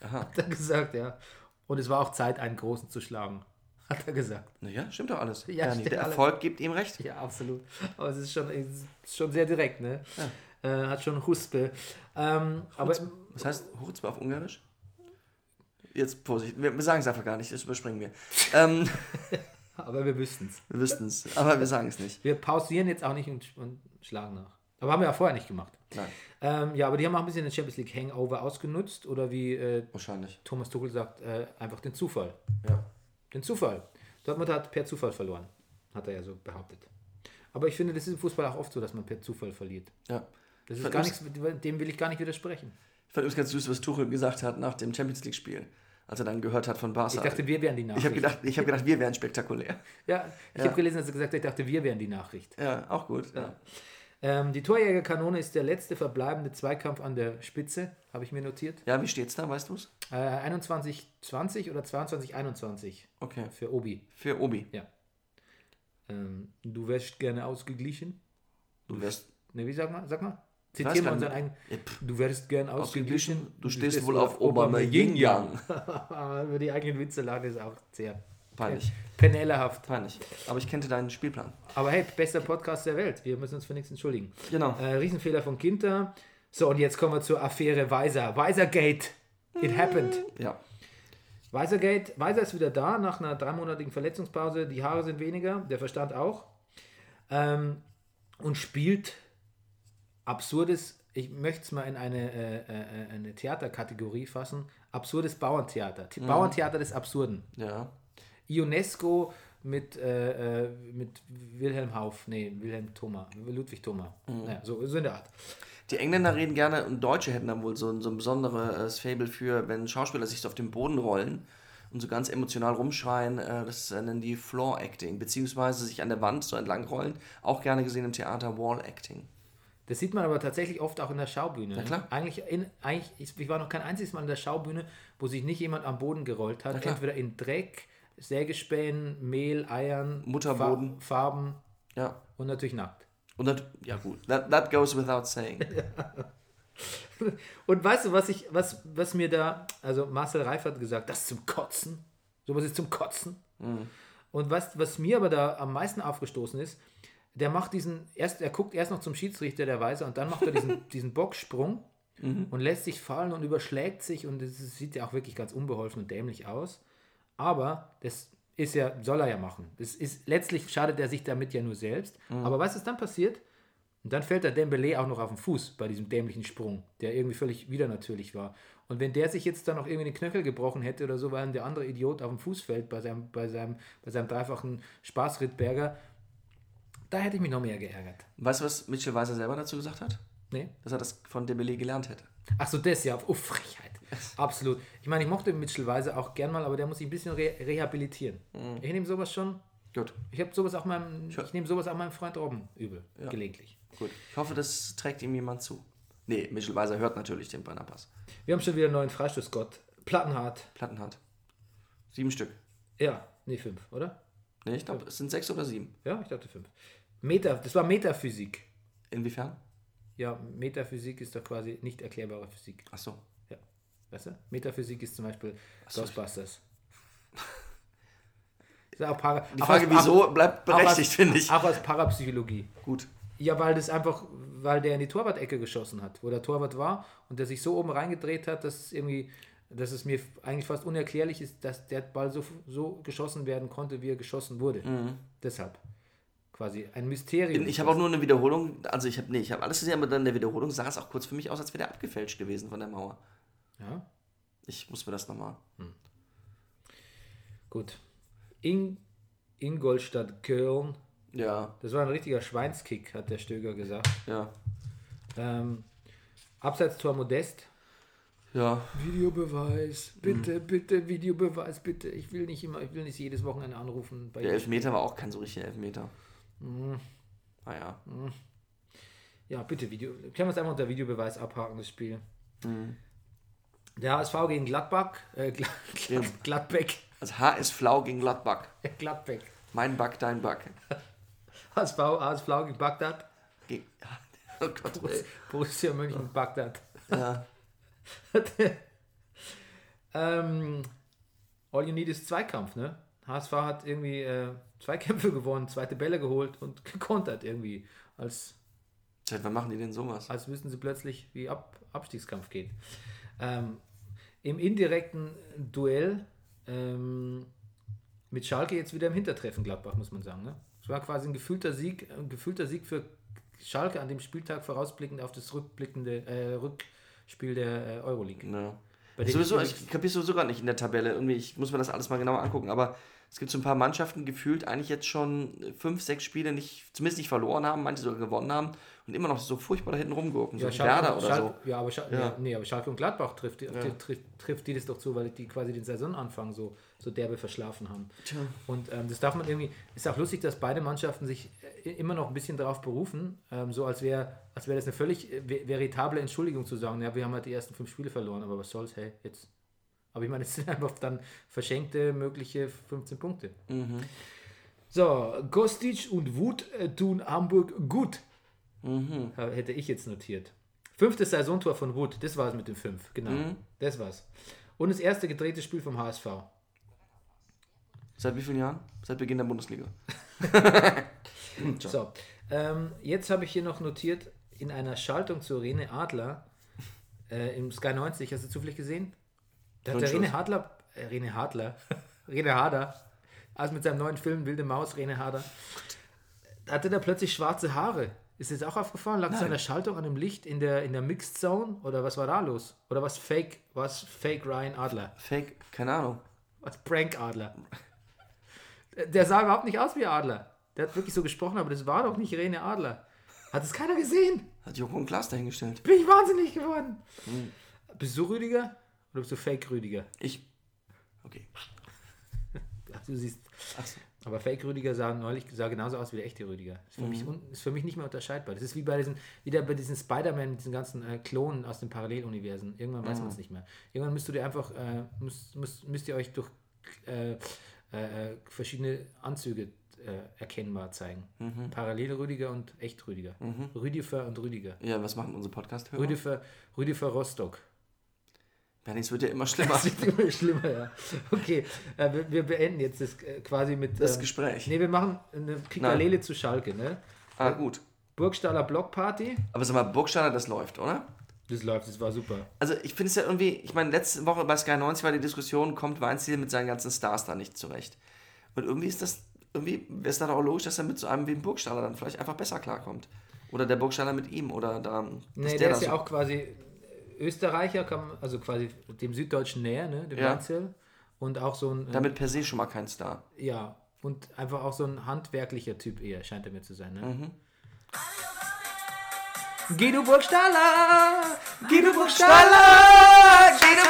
C: Aha. [LAUGHS]
B: Hat er gesagt, ja. Und es war auch Zeit, einen Großen zu schlagen, hat er gesagt.
C: Naja, stimmt doch alles.
B: Ja, stimmt
C: der
B: alles.
C: Erfolg gibt ihm recht.
B: Ja, absolut. Aber es ist schon, es ist schon sehr direkt, ne? Äh, hat schon Huspe. Ähm, aber
C: Was heißt Hutzpe auf Ungarisch? Jetzt Vorsicht, wir, wir sagen es einfach gar nicht, das überspringen wir. ähm, [LAUGHS]
B: aber wir wüssten es.
C: wir wüssten es, aber wir sagen es nicht.
B: Wir pausieren jetzt auch nicht und, und schlagen nach. Aber haben wir ja vorher nicht gemacht.
C: Nein,
B: Ähm, ja, aber die haben auch ein bisschen den Champions League Hangover ausgenutzt oder wie äh,
C: wahrscheinlich.
B: Thomas Tuchel sagt, äh, einfach den Zufall.
C: Ja.
B: Den Zufall. Dortmund hat per Zufall verloren, hat er ja so behauptet. Aber ich finde, das ist im Fußball auch oft so, dass man per Zufall verliert.
C: ja.
B: Das ist gar nichts, dem will ich gar nicht widersprechen.
C: Ich fand übrigens ganz süß, was Tuchel gesagt hat nach dem Champions League-Spiel, als er dann gehört hat von Barca.
B: Ich dachte, wir wären die
C: ich
B: Nachricht.
C: habe gedacht, ich hab gedacht, wir wären spektakulär.
B: ja, ich
C: Ja.
B: habe gelesen, dass er gesagt hat, ich dachte, wir wären die Nachricht.
C: Ja, auch gut. Ja.
B: Ähm, die Torjägerkanone ist der letzte verbleibende Zweikampf an der Spitze, habe ich mir notiert.
C: ja, wie steht's da, weißt du's?
B: Äh, 21-20 oder 22-21
C: Okay.
B: für Obi.
C: Für Obi.
B: Ähm, du wärst gerne ausgeglichen.
C: Du wirst
B: Ne, wie sag mal? Sag mal. Zitieren wir unseren eigenen.
C: Ja,
B: Du wärst gern ausgeglichen.
C: ausgeglichen. Du stehst wohl auf Obama Yin Yang.
B: Über die eigenen Witze lagen ist auch sehr
C: Peinlich.
B: penellerhaft.
C: Peinlich. Aber ich kannte deinen Spielplan.
B: Aber hey, bester Podcast der Welt. Wir müssen uns für nichts entschuldigen.
C: Genau.
B: Äh, Riesenfehler von Ginter. So, und jetzt kommen wir zur Affäre Weiser. Weisergate. It happened.
C: Ja.
B: Weisergate. Weiser ist wieder da nach einer dreimonatigen Verletzungspause. Die Haare sind weniger, der Verstand auch. Ähm, und spielt absurdes, ich möchte es mal in eine, äh, äh, eine Theaterkategorie fassen, absurdes Bauerntheater. T- Bauerntheater des Absurden.
C: Ja.
B: Ionesco mit, äh, äh, mit Wilhelm Hauff, nee, Wilhelm Thoma, Ludwig Thoma. Ja, so, so in der Art.
C: Die Engländer reden gerne und Deutsche hätten dann wohl so, ein- so ein besonderes Fable für, wenn Schauspieler sich so auf den Boden rollen und so ganz emotional rumschreien. Äh, das äh, nennen die Floor Acting, beziehungsweise sich an der Wand so entlang rollen. Auch gerne gesehen im Theater Wall Acting.
B: Das sieht man aber tatsächlich oft auch in der Schaubühne.
C: Na klar.
B: Eigentlich, in, eigentlich ich, war noch kein einziges Mal in der Schaubühne, wo sich nicht jemand am Boden gerollt hat. Entweder in Dreck, Sägespänen, Mehl, Eiern,
C: Mutterboden.
B: Fa Farben
C: Ja.
B: und natürlich nackt.
C: Und das, ja gut, that, that goes without saying. [LAUGHS]
B: Und weißt du, was ich, was, was mir da, also Marcel Reif hat gesagt, das ist zum Kotzen. Sowas ist zum Kotzen. Und was, was mir aber da am meisten aufgestoßen ist, der macht diesen, erst, er guckt erst noch zum Schiedsrichter, der Weiße, und dann macht er diesen, [LAUGHS] diesen Boxsprung und lässt sich fallen und überschlägt sich und es sieht ja auch wirklich ganz unbeholfen und dämlich aus. Aber das ist ja, soll er ja machen. Das ist, letztlich schadet er sich damit ja nur selbst. Aber was ist dann passiert? Und dann fällt der Dembele auch noch auf den Fuß bei diesem dämlichen Sprung, der irgendwie völlig widernatürlich war. Und wenn der sich jetzt dann noch irgendwie den Knöchel gebrochen hätte oder so, weil der andere Idiot auf den Fuß fällt bei seinem, bei seinem, bei seinem dreifachen Spaßrittberger, da hätte ich mich noch mehr geärgert.
C: Weißt du, was Mitchell Weiser selber dazu gesagt hat?
B: Nee?
C: Dass er das von Dembele gelernt hätte.
B: Ach so, das ja. Oh, Frechheit. Absolut. Ich meine, ich mochte Mitchell Weiser auch gern mal, aber der muss sich ein bisschen re rehabilitieren. Ich nehme sowas schon.
C: Gut,
B: Ich habe sowas auch meinem, ich nehme sowas auch meinem Freund Robben übel, gelegentlich.
C: gut. Ich hoffe, das trägt ihm jemand zu. Nee, Michel Weiser hört natürlich den Brennerpass.
B: Wir haben schon wieder einen neuen Freistoßgott. Plattenhart.
C: Plattenhart. Sieben Stück.
B: Ja, nee, fünf, oder?
C: Nee, ich glaube, es sind sechs oder sieben.
B: Ja, ich dachte fünf. Meta, das war Metaphysik.
C: Inwiefern?
B: Ja, Metaphysik ist doch quasi nicht erklärbare Physik.
C: Ach so.
B: Weißt du? Metaphysik ist zum Beispiel Ghostbusters. [LAUGHS] Ist auch para
C: Die Frage, wieso, bleibt berechtigt, finde ich.
B: Auch als Parapsychologie.
C: Gut.
B: Ja, weil das einfach, weil der in die Torwart-Ecke geschossen hat, wo der Torwart war und der sich so oben reingedreht hat, dass es irgendwie, dass es mir eigentlich fast unerklärlich ist, dass der Ball so, so geschossen werden konnte, wie er geschossen wurde. Deshalb. Quasi ein Mysterium.
C: Mhm. Ich habe auch nur eine Wiederholung, also ich habe nee, ich habe alles gesehen, aber dann in der Wiederholung sah es auch kurz für mich aus, als wäre der abgefälscht gewesen von der Mauer.
B: Ja,
C: Ich muss mir das nochmal.
B: gut. In Ingolstadt, Köln.
C: Ja,
B: Das war ein richtiger Schweinskick, hat der Stöger gesagt.
C: ja,
B: Ähm, Abseitstor Modest.
C: ja.
B: Videobeweis, bitte, bitte, Videobeweis, bitte. Ich will nicht immer, ich will nicht jedes Wochenende anrufen. Bei
C: Der Elfmeter war auch kein so richtiger Elfmeter. Naja.
B: ja, bitte, Video. Können wir es einfach unter Videobeweis abhaken, das Spiel.
C: Mhm.
B: Der HSV gegen Gladbach, äh, Glad, Glad, Gladbeck,
C: Also HS Flau gegen Gladbach. [LAUGHS]
B: Gladbeck.
C: Mein Back, dein Back.
B: HSV, HSV gegen Bagdad,
C: Ge [LAUGHS] oh Gott, ey.
B: Borussia München, Bagdad.
C: Ja. [LAUGHS]
B: ähm, All You Need ist Zweikampf, ne? HSV hat irgendwie äh, Zweikämpfe gewonnen, zweite Bälle geholt und gekontert irgendwie, als,
C: Seit wann machen die denn sowas?
B: als wüssten sie plötzlich, wie Ab Abstiegskampf geht. Ähm, Im indirekten Duell ähm, mit Schalke jetzt wieder im Hintertreffen Gladbach, muss man sagen. Ne? Es war quasi ein gefühlter Sieg, ein gefühlter Sieg für Schalke an dem Spieltag vorausblickend auf das rückblickende äh, Rückspiel der äh, Euroleague.
C: Ja. Sowieso,
B: ich-
C: ich kapiere sowieso gar nicht in der Tabelle. Irgendwie, ich muss mir das alles mal genauer angucken. Aber es gibt so ein paar Mannschaften gefühlt, eigentlich jetzt schon fünf, sechs Spiele nicht, zumindest nicht verloren haben, manche sogar gewonnen haben und immer noch so furchtbar da hinten rumgurken. So
B: Ja,
C: wie
B: Schalke,
C: oder
B: Schalke,
C: so.
B: Ja, aber Schalke,
C: Ja.
B: ja. nee, aber Schalke und Gladbach trifft, die- trifft, trifft die das doch zu, weil die quasi den Saisonanfang so, so derbe verschlafen haben. Und ähm, das darf man irgendwie, ist auch lustig, dass beide Mannschaften sich äh, immer noch ein bisschen darauf berufen, ähm, so als wäre als wär das eine völlig äh, ve- veritable Entschuldigung zu sagen, ja, wir haben halt die ersten fünf Spiele verloren, aber was soll's, hey, jetzt. Aber ich meine, es sind einfach dann verschenkte mögliche 15 Punkte. So, Gostic und Wut äh, tun Hamburg gut. Ha- Hätte ich jetzt notiert. Fünftes Saisontor von Wood, das war es mit dem fünf, genau. Das war's. Und das erste gedrehte Spiel vom HSV.
C: Seit wie vielen Jahren? Seit Beginn der Bundesliga. [LAUGHS]
B: So, ähm, jetzt habe ich hier noch notiert, in einer Schaltung zu Rene Adler äh, im Sky 90, hast du zufällig gesehen? Da hat der Rene Adler, äh, Rene Hadler, [LAUGHS] Rene Hader, also mit seinem neuen Film Wilde Maus, Rene Hader, da hatte der plötzlich schwarze Haare. Ist das auch aufgefallen? Lag es an der Schaltung, an dem Licht in der, in der Mixed Zone? Oder was war da los? Oder was Fake, was Fake Ryan Adler?
C: Fake, keine Ahnung.
B: Was Prank Adler? Der sah überhaupt nicht aus wie Adler. Der hat wirklich so gesprochen, aber das war doch nicht Rene Adler. Hat es keiner gesehen?
C: Hat Joko und Klaas dahingestellt.
B: Bin ich wahnsinnig geworden. Bist du Rüdiger? Oder bist du Fake Rüdiger?
C: Ich. Okay. [LAUGHS]
B: Ach, du siehst.
C: Ach so.
B: Aber Fake Rüdiger sah neulich sah genauso aus wie der echte Rüdiger. Ist für, mich, un- ist für mich nicht mehr unterscheidbar. Das ist wie bei diesen, wieder bei diesen Spider-Man, diesen ganzen äh, Klonen aus den Paralleluniversen. Irgendwann weiß man es nicht mehr. Irgendwann müsst dir einfach, äh, müsst, müsst, müsst ihr euch durch äh, äh, verschiedene Anzüge äh, erkennbar zeigen. Parallel-Rüdiger und Echt-Rüdiger. Rüdifer und Rüdiger.
C: Ja, was machen unsere Podcast-Hörer?
B: Rüdifer, Rüdifer Rostock.
C: Bernie, es wird ja immer [LAUGHS] schlimmer.
B: Das wird immer schlimmer, ja. Okay, äh, wir, wir beenden jetzt das äh, quasi mit.
C: Das
B: ähm,
C: Gespräch.
B: Nee, wir machen eine Kikalele zu Schalke, ne?
C: Ah, gut.
B: Burgstaller Blockparty.
C: Aber sag mal, Burgstaller, das läuft, oder?
B: Das läuft, das war super.
C: Also ich finde es ja irgendwie, ich meine, letzte Woche bei Sky 90 war die Diskussion, kommt Weinziel mit seinen ganzen Stars da nicht zurecht. Und irgendwie ist das, irgendwie wäre es dann auch logisch, dass er mit so einem wie dem Burgstaller dann vielleicht einfach besser klarkommt. Oder der Burgstaller mit ihm, oder da.
B: Nee, der, ist
C: da
B: ja
C: so-
B: auch quasi Österreicher, kann, also quasi dem Süddeutschen näher, ne? Dem
C: Ja.
B: Weinzel. Und auch so ein. äh,
C: Damit per se schon mal kein Star.
B: Ja, und einfach auch so ein handwerklicher Typ eher, scheint er mir zu sein, ne?
C: Mhm.
B: Guido Burgstaller! Guido
C: Burgstaller! Guido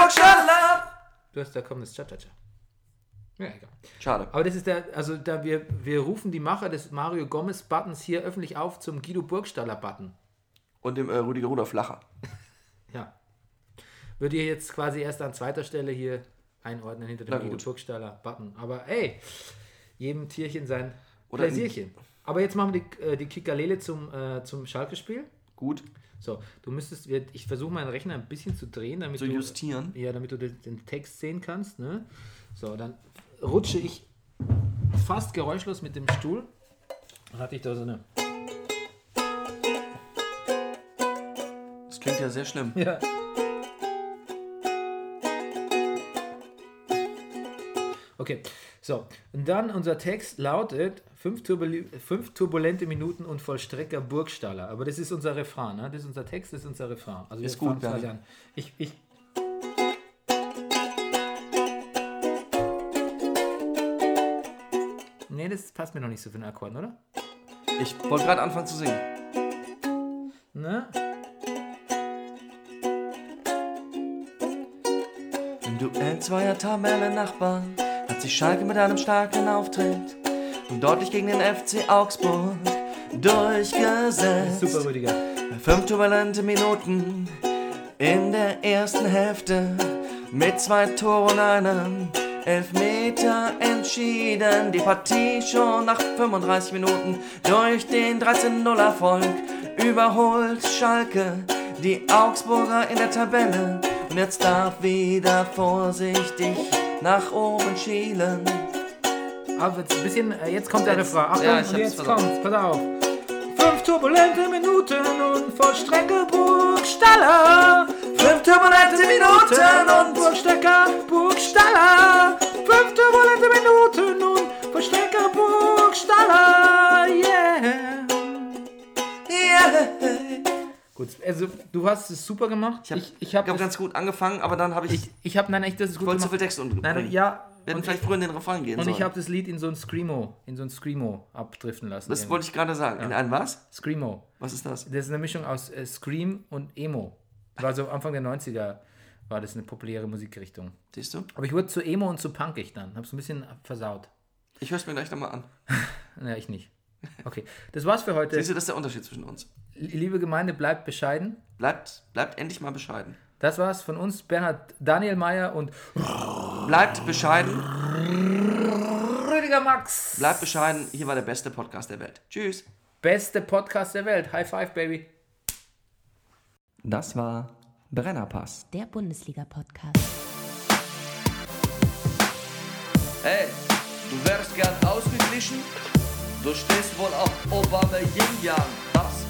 B: Du hast, da kommt das Cha-Cha-Cha. Ja, egal.
C: Schade.
B: Aber das ist der, also da wir, wir rufen die Macher des Mario Gomez Buttons hier öffentlich auf zum Guido Burgstaller Button.
C: Und dem äh, Rüdiger Rudolf Lacher.
B: Ja. Würde ihr jetzt quasi erst an zweiter Stelle hier einordnen hinter dem Guido. Burgstaller Button. Aber ey, jedem Tierchen sein
C: Oder
B: Pläsierchen. Aber jetzt machen wir die, äh, die Kikalele zum, äh, zum Schalke-Spiel.
C: Gut.
B: So, du müsstest, ich versuche meinen Rechner ein bisschen zu drehen, damit
C: Zu
B: du,
C: justieren.
B: Ja, damit du den, den Text sehen kannst. Ne? So, dann rutsche ich fast geräuschlos mit dem Stuhl. Dann hatte ich da so eine.
C: Das klingt ja sehr schlimm.
B: Ja. Okay, so. Und dann unser Text lautet: fünf, turbul fünf turbulente Minuten und Vollstrecker Burgstaller. Aber das ist unser Refrain, ne? Das ist unser Text, das ist unser Refrain. Also
C: Ist gut, Bernie.
B: an. Ich, ich, Nee, das passt mir noch nicht so für den Akkorden, oder?
C: Ich wollte gerade anfangen zu singen.
B: Ne?
C: Im Duell zweier Tabellennachbarn hat sich Schalke mit einem starken Auftritt und deutlich gegen den FC Augsburg durchgesetzt.
B: Super, Rüdiger.
C: Fünf turbulente Minuten in der ersten Hälfte mit zwei Toren und einem Elfmeter entschieden. Die Partie schon nach 35 Minuten durch den 13-0-Erfolg überholt Schalke die Augsburger in der Tabelle und jetzt darf wieder vorsichtig nach oben schielen.
B: Aber jetzt ein bisschen, äh, jetzt kommt der
C: Jetzt-
B: Refrain. Achtung,
C: ja, ich
B: und
C: hab's
B: jetzt kommt's, pass auf. Fünf turbulente Minuten und Vollstrecke Burgstaller.
C: Fünf turbulente Minuten und
B: Burgstecker Burgstaller. Fünf turbulente Minuten und Vollstrecker Burgstaller. Gut, also du hast es super gemacht.
C: Ich habe
B: ich, ich habe
C: hab ganz gut angefangen, aber dann habe ich,
B: ich, ich habe nein, echt, das ist gut
C: wollte zu viel Text und
B: Nein, ja.
C: Wir hätten vielleicht früher in den Refrain gehen
B: und
C: sollen.
B: ich habe das Lied in so ein Screamo, in so ein Screamo abdriften lassen.
C: das
B: irgendwie.
C: wollte ich gerade sagen. In ein was?
B: Screamo.
C: Was ist das?
B: Das ist eine Mischung aus äh, Scream und Emo. War so Anfang der 90er war das eine populäre Musikrichtung.
C: Siehst du?
B: Aber ich wurde zu Emo und zu punkig dann. Hab's ein bisschen versaut.
C: Ich höre es mir gleich nochmal an. [LAUGHS]
B: Ja, ich nicht. Okay, das war's für heute.
C: Siehst du, das ist der Unterschied zwischen uns.
B: Liebe Gemeinde, bleibt bescheiden.
C: Bleibt, bleibt endlich mal bescheiden.
B: Das war's von uns, Bernhard Daniel Meyer und
C: Bleibt bescheiden.
B: Rüdiger Max.
C: Bleibt bescheiden. Hier war der beste Podcast der Welt. Tschüss.
B: Beste Podcast der Welt. High five, Baby.
D: Das war Brennerpass.
E: Der Bundesliga-Podcast.
A: Hey, du wärst gern ausgeglichen? Du stehst wohl auf Obama Yin Yang. Das ist